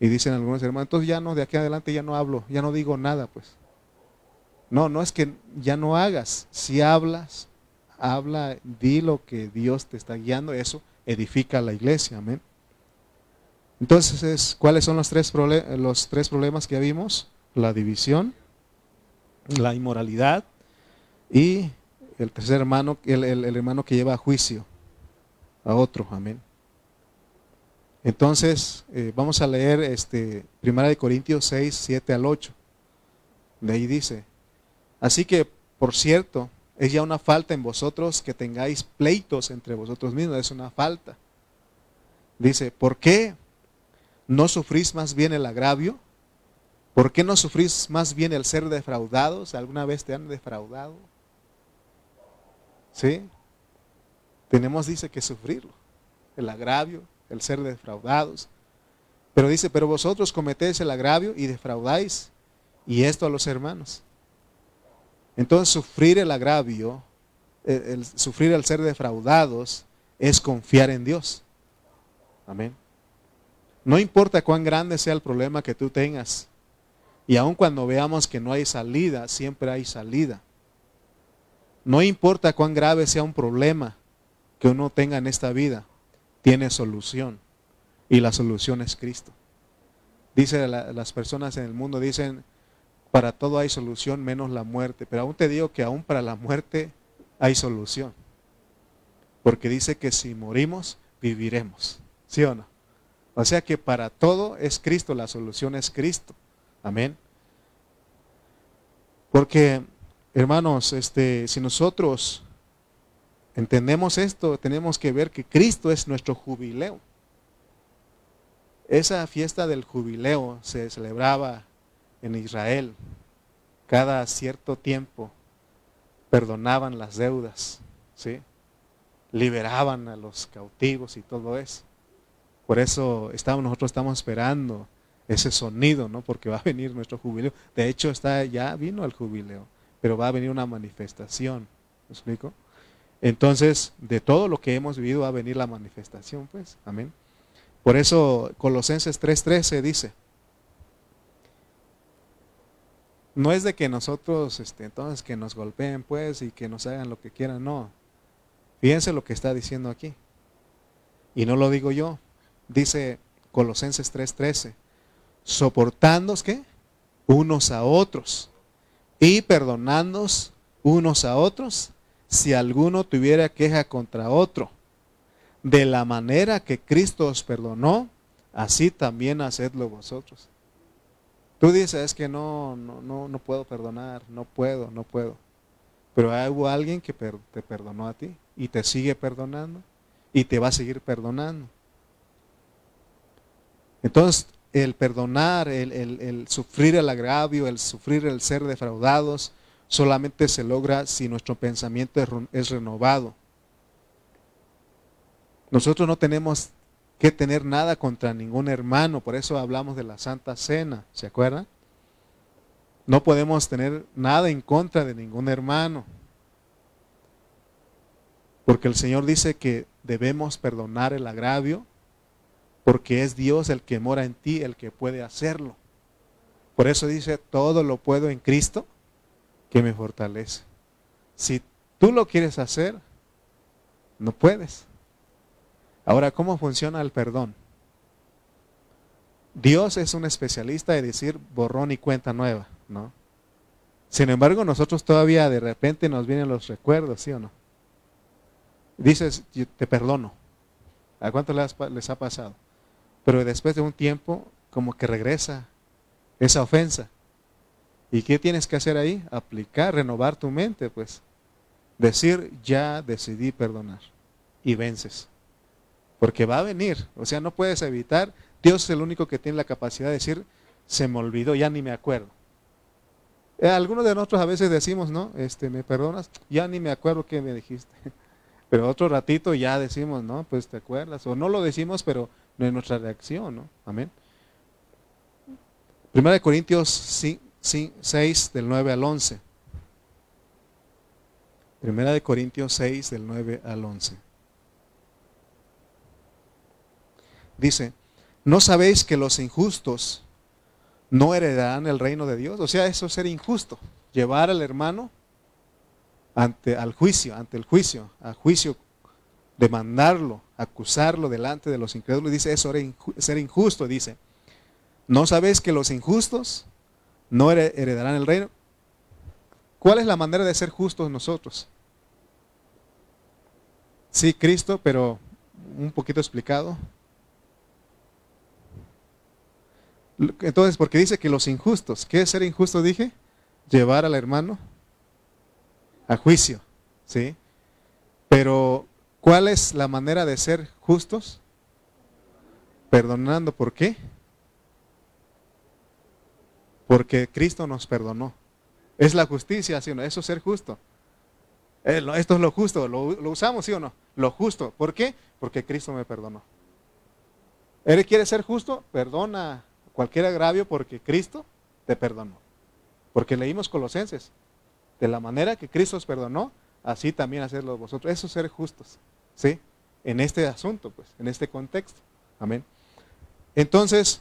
Y dicen algunos hermanos, entonces ya no, de aquí adelante ya no hablo, ya no digo nada, pues. No, no es que ya no hagas. Si hablas, habla, di lo que Dios te está guiando, eso edifica la iglesia, amén. Entonces, ¿cuáles son los tres problemas que vimos? la división, la inmoralidad y el tercer hermano, el, hermano que lleva a juicio a otro, amén. Entonces, eh, vamos a leer este, Primera de Corintios 6, 7 al 8. De ahí dice, así que, por cierto, es ya una falta en vosotros que tengáis pleitos entre vosotros mismos, es una falta. Dice, ¿por qué no sufrís más bien el agravio? ¿Por qué no sufrís más bien el ser defraudados? ¿Alguna vez te han defraudado? ¿Sí? Tenemos, dice, que sufrirlo. El agravio, el ser defraudados. Pero dice, pero vosotros cometéis el agravio y defraudáis. Y esto a los hermanos. Entonces sufrir el agravio, el, sufrir el ser defraudados, es confiar en Dios. Amén. No importa cuán grande sea el problema que tú tengas, y aun cuando veamos que no hay salida, siempre hay salida. No importa cuán grave sea un problema que uno tenga en esta vida, tiene solución. Y la solución es Cristo. Dice las personas en el mundo, dicen, para todo hay solución menos la muerte. Pero aún te digo que aún para la muerte hay solución. Porque dice que si morimos, viviremos. ¿Sí o no? O sea que para todo es Cristo, la solución es Cristo. Amén. Porque, hermanos, este, si nosotros entendemos esto, tenemos que ver que Cristo es nuestro jubileo. Esa fiesta del jubileo se celebraba en Israel cada cierto tiempo. Perdonaban las deudas, ¿sí? liberaban a los cautivos y todo eso. Por eso estamos, nosotros estamos esperando ese sonido, ¿no? Porque va a venir nuestro jubileo. De hecho, está, ya vino el jubileo, pero va a venir una manifestación. ¿Me explico? Entonces, de todo lo que hemos vivido va a venir la manifestación, pues. Amén. Por eso Colosenses 3:13 dice, no es de que nosotros, este, entonces, que nos golpeen, pues, y que nos hagan lo que quieran, no. Fíjense lo que está diciendo aquí. Y no lo digo yo. Dice Colosenses 3:13, soportándos, ¿qué? Unos a otros y perdonándonos unos a otros si alguno tuviera queja contra otro. De la manera que Cristo os perdonó, así también hacedlo vosotros. Tú dices, es que no, no, no, no puedo perdonar, no puedo, no puedo. Pero hubo alguien que te perdonó a ti y te sigue perdonando y te va a seguir perdonando. Entonces, el perdonar, el, el, sufrir el agravio, el sufrir el ser defraudados, solamente se logra si nuestro pensamiento es renovado. Nosotros no tenemos que tener nada contra ningún hermano, por eso hablamos de la Santa Cena, ¿se acuerdan? No podemos tener nada en contra de ningún hermano, porque el Señor dice que debemos perdonar el agravio, porque es Dios el que mora en ti, el que puede hacerlo. Por eso dice, todo lo puedo en Cristo que me fortalece. Si tú lo quieres hacer, no puedes. Ahora, ¿cómo funciona el perdón? Dios es un especialista de decir borrón y cuenta nueva, ¿no? Sin embargo, nosotros todavía de repente nos vienen los recuerdos, ¿sí o no? Dices, te perdono. ¿A cuánto les ha pasado? Pero después de un tiempo, como que regresa esa ofensa. ¿Y qué tienes que hacer ahí? Aplicar, renovar tu mente, pues. Decir, ya decidí perdonar. Y vences. Porque va a venir. O sea, no puedes evitar. Dios es el único que tiene la capacidad de decir, se me olvidó, ya ni me acuerdo. Eh, algunos de nosotros a veces decimos, ¿no? Este, ¿me perdonas? Ya ni me acuerdo qué me dijiste. Pero otro ratito ya decimos, ¿no? Pues te acuerdas. O no lo decimos, pero no es nuestra reacción, ¿no? Amén. Primera de Corintios 6 del 9 al 11. Primera de Corintios 6 del 9 al 11. Dice, ¿no sabéis que los injustos no heredarán el reino de Dios? O sea, eso es ser injusto, llevar al hermano ante al juicio, ante el juicio, a juicio, demandarlo, acusarlo delante de los incrédulos, dice eso es ser injusto, dice. ¿No sabéis que los injustos no heredarán el reino? ¿Cuál es la manera de ser justos nosotros? Sí, Cristo, pero un poquito explicado. Entonces, porque dice que los injustos, ¿qué es ser injusto? Dije, llevar al hermano a juicio, ¿sí? Pero, ¿cuál es la manera de ser justos? Perdonando, ¿por qué? Porque Cristo nos perdonó. Es la justicia, ¿sí o no? Eso es ser justo. Eh, esto es lo justo, ¿Lo, usamos, ¿sí o no? Lo justo. ¿Por qué? Porque Cristo me perdonó. ¿Él quiere ser justo? Perdona cualquier agravio porque Cristo te perdonó. Porque leímos Colosenses. De la manera que Cristo os perdonó, así también hacerlo vosotros. Eso es ser justos, ¿sí? En este asunto, pues, en este contexto. Amén. Entonces,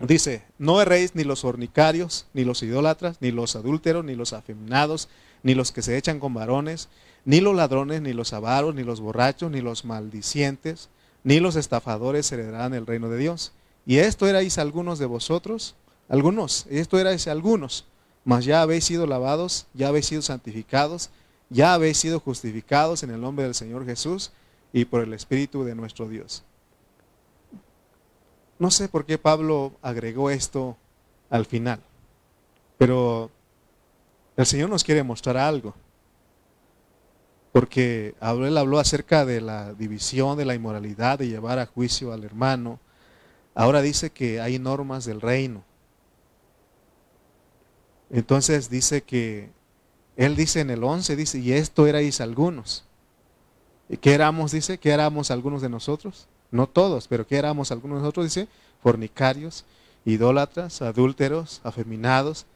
dice, no erréis ni los fornicarios, ni los idólatras, ni los adúlteros, ni los afeminados, ni los que se echan con varones, ni los ladrones, ni los avaros, ni los borrachos, ni los maldicientes, ni los estafadores heredarán el reino de Dios. Y esto erais algunos de vosotros, algunos, esto erais algunos, mas ya habéis sido lavados, ya habéis sido santificados, ya habéis sido justificados en el nombre del Señor Jesús y por el Espíritu de nuestro Dios. No sé por qué Pablo agregó esto al final, pero el Señor nos quiere mostrar algo. Porque él habló acerca de la división, de la inmoralidad, de llevar a juicio al hermano. Ahora dice que hay normas del reino. Entonces dice que, él dice en el 11, dice, y esto erais algunos. ¿Y qué éramos? Dice, ¿qué éramos algunos de nosotros? No todos, pero ¿qué éramos algunos de nosotros? Dice, fornicarios, idólatras, adúlteros, afeminados,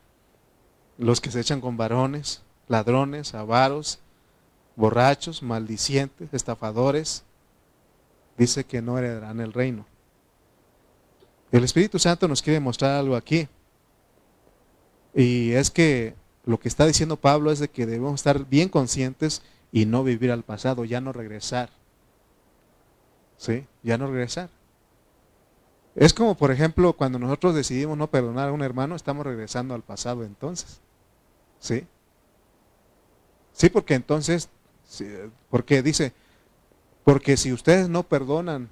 los que se echan con varones, ladrones, avaros, borrachos, maldicientes, estafadores. Dice que no heredarán el reino. El Espíritu Santo nos quiere mostrar algo aquí. Y es que lo que está diciendo Pablo es de que debemos estar bien conscientes y no vivir al pasado, ya no regresar. ¿Sí? Ya no regresar. Es como, por ejemplo, cuando nosotros decidimos no perdonar a un hermano, estamos regresando al pasado entonces. ¿Sí? Sí, porque entonces, porque dice, porque si ustedes no perdonan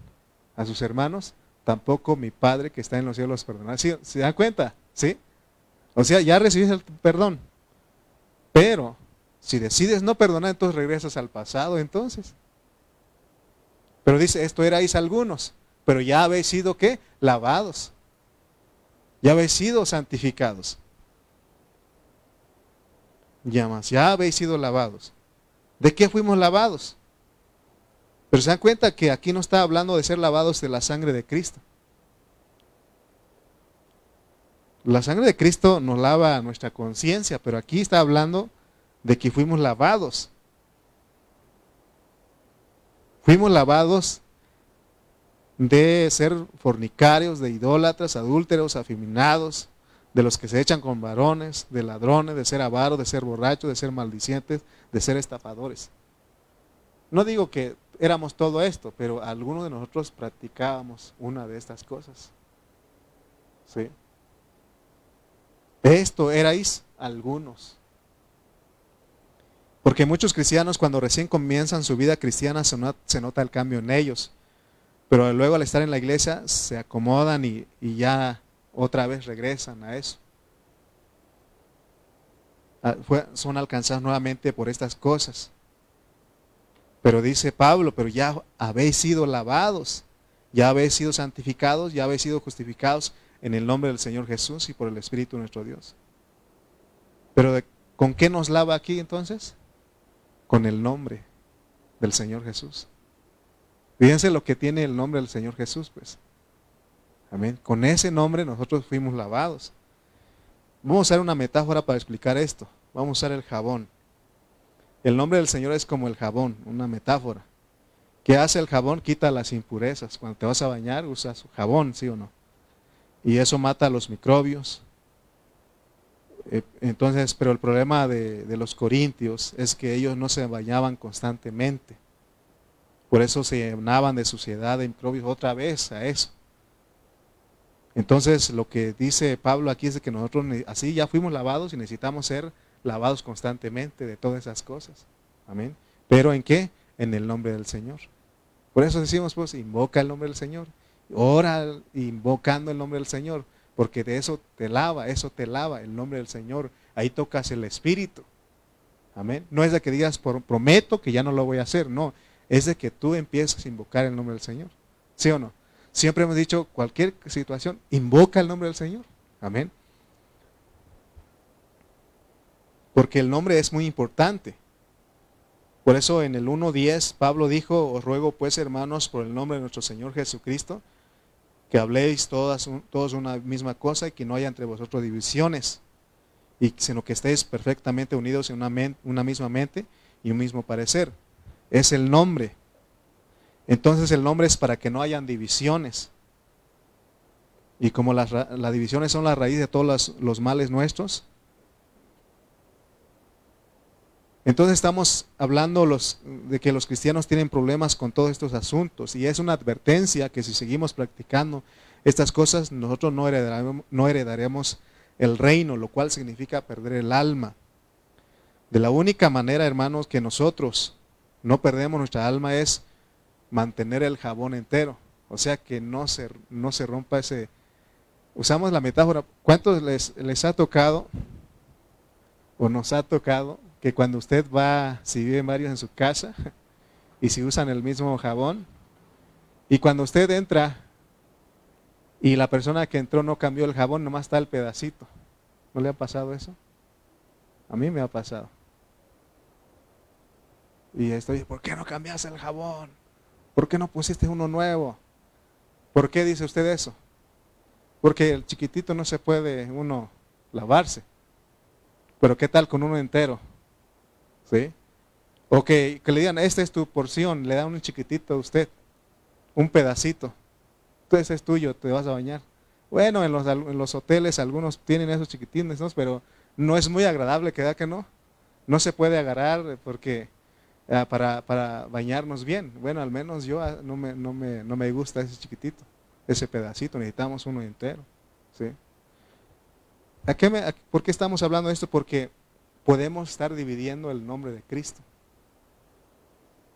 a sus hermanos, tampoco mi Padre que está en los cielos los perdonará. ¿Se dan cuenta? ¿Sí? O sea, ya recibes el perdón. Pero si decides no perdonar, entonces regresas al pasado entonces. Pero dice, esto erais algunos, pero ya habéis sido qué? Lavados. Ya habéis sido santificados. Ya más, ya habéis sido lavados. ¿De qué fuimos lavados? Pero se dan cuenta que aquí no está hablando de ser lavados de la sangre de Cristo. La sangre de Cristo nos lava nuestra conciencia, pero aquí está hablando de que fuimos lavados. Fuimos lavados de ser fornicarios, de idólatras, adúlteros, afeminados, de los que se echan con varones, de ladrones, de ser avaros, de ser borrachos, de ser maldicientes, de ser estafadores. No digo que éramos todo esto, pero algunos de nosotros practicábamos una de estas cosas. ¿Sí? Esto erais algunos. Porque muchos cristianos cuando recién comienzan su vida cristiana se nota, el cambio en ellos. Pero luego al estar en la iglesia se acomodan y, ya otra vez regresan a eso. Ah, son alcanzados nuevamente por estas cosas. Pero dice Pablo, pero ya habéis sido lavados, ya habéis sido santificados, ya habéis sido justificados en el nombre del Señor Jesús y por el Espíritu nuestro Dios. Pero ¿con qué nos lava aquí entonces? Con el nombre del Señor Jesús. Fíjense lo que tiene el nombre del Señor Jesús, pues. Amén. Con ese nombre nosotros fuimos lavados. Vamos a usar una metáfora para explicar esto. Vamos a usar el jabón. El nombre del Señor es como el jabón, una metáfora. ¿Qué hace el jabón? Quita las impurezas. Cuando te vas a bañar, usas jabón, ¿sí o no? Y eso mata a los microbios. Eh, entonces, pero el problema de, los corintios es que ellos no se bañaban constantemente. Por eso se llenaban de suciedad, de microbios otra vez a eso. Entonces, lo que dice Pablo aquí es que nosotros así ya fuimos lavados y necesitamos ser lavados constantemente de todas esas cosas. Amén. Pero ¿en qué? En el nombre del Señor. Por eso decimos, pues, invoca el nombre del Señor. Ora invocando el nombre del Señor, porque de eso te lava, eso te lava el nombre del Señor. Ahí tocas el Espíritu. Amén. No es de que digas, prometo que ya no lo voy a hacer, no. Es de que tú empieces a invocar el nombre del Señor. ¿Sí o no? Siempre hemos dicho, cualquier situación, invoca el nombre del Señor. Amén. Porque el nombre es muy importante. Por eso en el 1.10 Pablo dijo, os ruego pues hermanos por el nombre de nuestro Señor Jesucristo, que habléis todas, todos una misma cosa y que no haya entre vosotros divisiones, y, sino que estéis perfectamente unidos en una, una misma mente y un mismo parecer. Es el nombre. Entonces el nombre es para que no hayan divisiones. Y como las, las divisiones son la raíz de todos los, los males nuestros, Entonces estamos hablando los, de que los cristianos tienen problemas con todos estos asuntos y es una advertencia que si seguimos practicando estas cosas nosotros no heredaremos, no heredaremos el reino, lo cual significa perder el alma. De la única manera, hermanos, que nosotros no perdemos nuestra alma es mantener el jabón entero. O sea, que no se, no se rompa ese... Usamos la metáfora. ¿Cuántos les, les ha tocado o nos ha tocado que cuando usted va, si viven varios en su casa y si usan el mismo jabón, y cuando usted entra y la persona que entró no cambió el jabón, nomás está el pedacito. ¿No le ha pasado eso? A mí me ha pasado. Y estoy, ¿por qué no cambiaste el jabón? ¿Por qué no pusiste uno nuevo? ¿Por qué dice usted eso? Porque el chiquitito no se puede uno lavarse. Pero ¿qué tal con uno entero? O que, le digan, esta es tu porción, le da un chiquitito a usted, un pedacito. Entonces es tuyo, te vas a bañar. Bueno, en los, en hoteles algunos tienen esos chiquitines, ¿no? pero no es muy agradable, ¿queda que no? No se puede agarrar porque ah, para, bañarnos bien. Bueno, al menos yo ah, no me, gusta ese chiquitito, ese pedacito, necesitamos uno entero. ¿sí? ¿A qué me, ¿Por qué estamos hablando de esto? Porque podemos estar dividiendo el nombre de Cristo.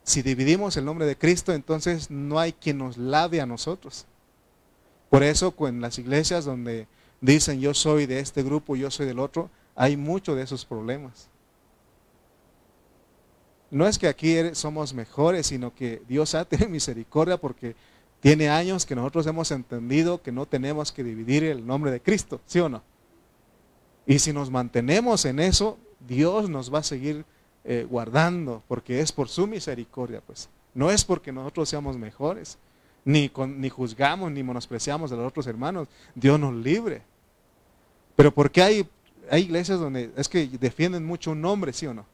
Si dividimos el nombre de Cristo, entonces no hay quien nos lave a nosotros. Por eso en las iglesias donde dicen yo soy de este grupo, yo soy del otro, hay muchos de esos problemas. No es que aquí somos mejores, sino que Dios ha tenido misericordia porque tiene años que nosotros hemos entendido que no tenemos que dividir el nombre de Cristo, ¿sí o no? Y si nos mantenemos en eso, Dios nos va a seguir eh, guardando, porque es por su misericordia, pues. No es porque nosotros seamos mejores, ni, ni juzgamos, ni menospreciamos a los otros hermanos. Dios nos libre. Pero porque hay, hay iglesias donde es que defienden mucho un nombre, ¿sí o no?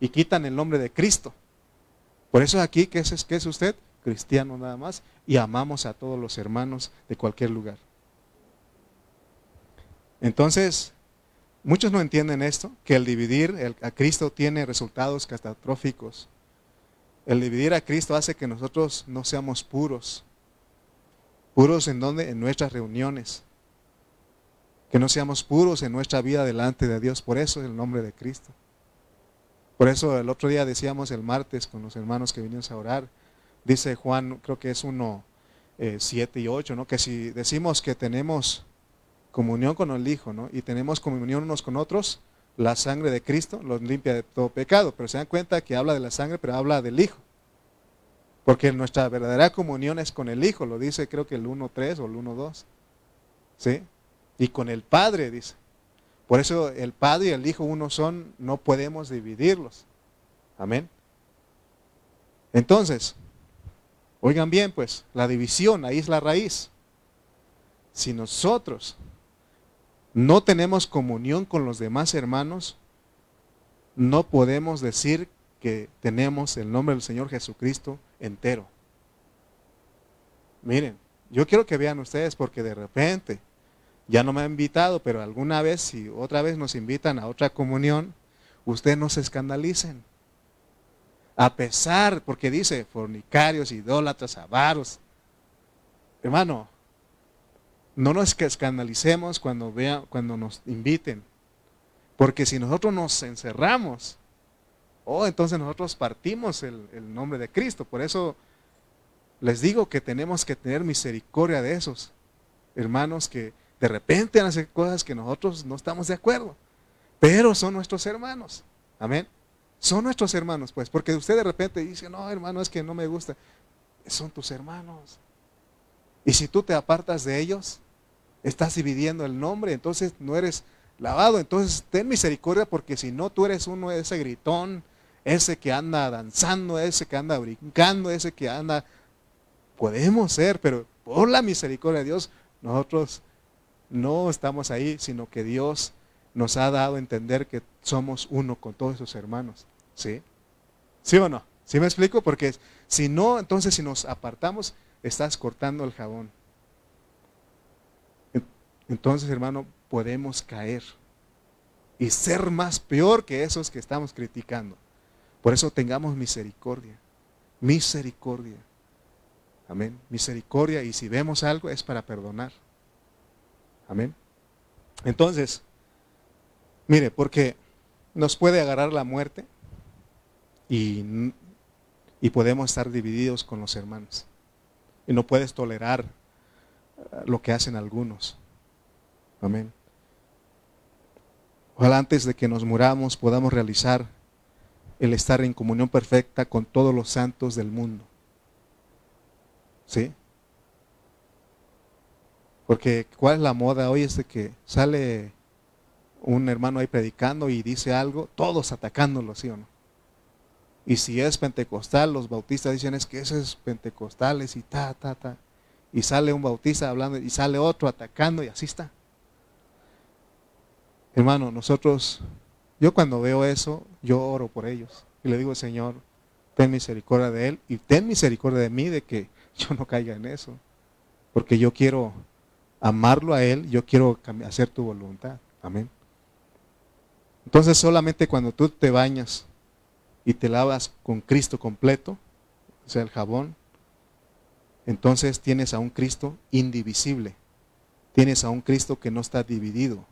Y quitan el nombre de Cristo. Por eso aquí, ¿qué es, qué es usted? Cristiano nada más. Y amamos a todos los hermanos de cualquier lugar. Entonces, Muchos no entienden esto, que el dividir a Cristo tiene resultados catastróficos. El dividir a Cristo hace que nosotros no seamos puros. Puros en donde? En nuestras reuniones. Que no seamos puros en nuestra vida delante de Dios. Por eso es el nombre de Cristo. Por eso el otro día decíamos el martes con los hermanos que vinimos a orar. Dice Juan, creo que es uno, eh, siete y ocho, ¿no? Que si decimos que tenemos comunión con el Hijo, ¿no? Y tenemos comunión unos con otros, la sangre de Cristo los limpia de todo pecado. Pero se dan cuenta que habla de la sangre, pero habla del Hijo. Porque nuestra verdadera comunión es con el Hijo, lo dice creo que el 1.3 o el 1.2. ¿Sí? Y con el Padre, dice. Por eso el Padre y el Hijo uno son, no podemos dividirlos. Amén. Entonces, oigan bien, pues, la división, ahí es la raíz. Si nosotros no tenemos comunión con los demás hermanos, no podemos decir que tenemos el nombre del Señor Jesucristo entero. Miren, yo quiero que vean ustedes porque de repente, ya no me ha invitado, pero alguna vez, si otra vez nos invitan a otra comunión, ustedes no se escandalicen. A pesar, porque dice fornicarios, idólatras, avaros. Hermano, no nos escandalicemos cuando, vea, cuando nos inviten. Porque si nosotros nos encerramos, oh, entonces nosotros partimos el, el nombre de Cristo. Por eso les digo que tenemos que tener misericordia de esos hermanos que de repente hacen cosas que nosotros no estamos de acuerdo. Pero son nuestros hermanos. Amén. Son nuestros hermanos, pues. Porque usted de repente dice, no, hermano, es que no me gusta. Son tus hermanos. Y si tú te apartas de ellos, estás dividiendo el nombre, entonces no eres lavado. Entonces ten misericordia porque si no tú eres uno de ese gritón, ese que anda danzando, ese que anda brincando, ese que anda... Podemos ser, pero por la misericordia de Dios, nosotros no estamos ahí, sino que Dios nos ha dado a entender que somos uno con todos sus hermanos. ¿Sí? ¿Sí o no? ¿Sí me explico? Porque si no, entonces si nos apartamos, estás cortando el jabón. Entonces, hermano, podemos caer y ser más peor que esos que estamos criticando. Por eso tengamos misericordia. Misericordia. Amén. Misericordia y si vemos algo es para perdonar. Amén. Entonces, mire, porque nos puede agarrar la muerte y, podemos estar divididos con los hermanos. Y no puedes tolerar eh, lo que hacen algunos. Amén. Ojalá antes de que nos muramos podamos realizar el estar en comunión perfecta con todos los santos del mundo. ¿Sí? Porque ¿cuál es la moda hoy? Es de que sale un hermano ahí predicando y dice algo, todos atacándolo, ¿sí o no? Y si es pentecostal, los bautistas dicen es que ese es pentecostales y ta, ta, ta. Y sale un bautista hablando y sale otro atacando y así está. Hermano, nosotros, yo cuando veo eso, yo oro por ellos. Y le digo, Señor, ten misericordia de él y ten misericordia de mí de que yo no caiga en eso. Porque yo quiero amarlo a Él, yo quiero hacer tu voluntad. Amén. Entonces solamente cuando tú te bañas y te lavas con Cristo completo, o sea, el jabón, entonces tienes a un Cristo indivisible. Tienes a un Cristo que no está dividido.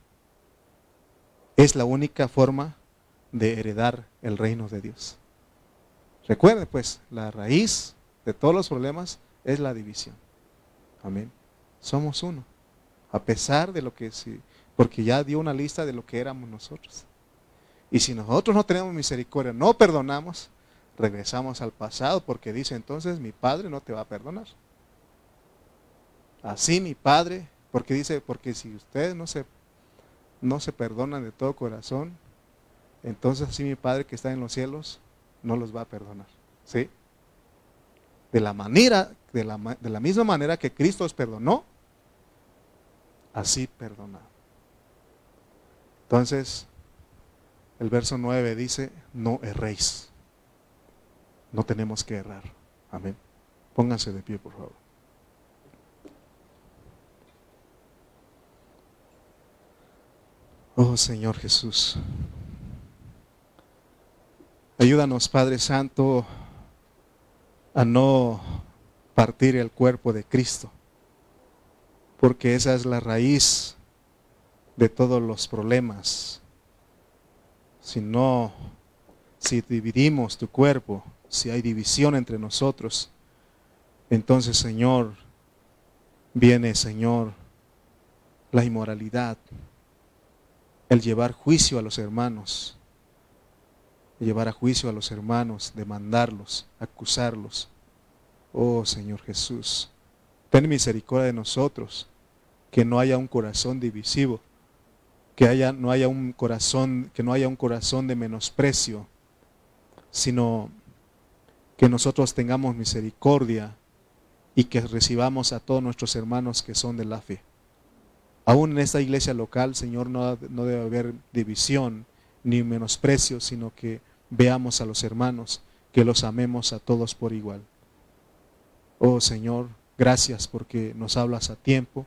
Es la única forma de heredar el reino de Dios. Recuerde pues, la raíz de todos los problemas es la división. Amén. Somos uno a pesar de lo que sí, porque ya dio una lista de lo que éramos nosotros. Y si nosotros no tenemos misericordia, no perdonamos, regresamos al pasado, porque dice entonces mi Padre no te va a perdonar. Así mi Padre, porque dice, porque si ustedes no se, no se perdonan de todo corazón, entonces así mi Padre que está en los cielos no los va a perdonar. ¿Sí? De la manera, de la, de la misma manera que Cristo os perdonó, así perdonado. Entonces, el verso 9 dice, no erréis. No tenemos que errar. Amén. Pónganse de pie, por favor. Oh Señor Jesús. Ayúdanos, Padre Santo, a no partir el cuerpo de Cristo porque esa es la raíz de todos los problemas. Si no, si dividimos tu cuerpo, si hay división entre nosotros, entonces Señor, viene Señor la inmoralidad, el llevar juicio a los hermanos, llevar a juicio a los hermanos, demandarlos, acusarlos. Oh Señor Jesús. Ten misericordia de nosotros, que no haya un corazón divisivo, que haya, no haya un corazón, que no haya un corazón de menosprecio, sino que nosotros tengamos misericordia y que recibamos a todos nuestros hermanos que son de la fe. Aún en esta iglesia local, Señor, no, no debe haber división ni menosprecio, sino que veamos a los hermanos, que los amemos a todos por igual. Oh Señor, Gracias porque nos hablas a tiempo,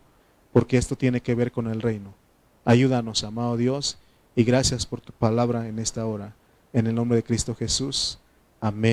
porque esto tiene que ver con el reino. Ayúdanos, amado Dios, y gracias por tu palabra en esta hora. En el nombre de Cristo Jesús. Amén.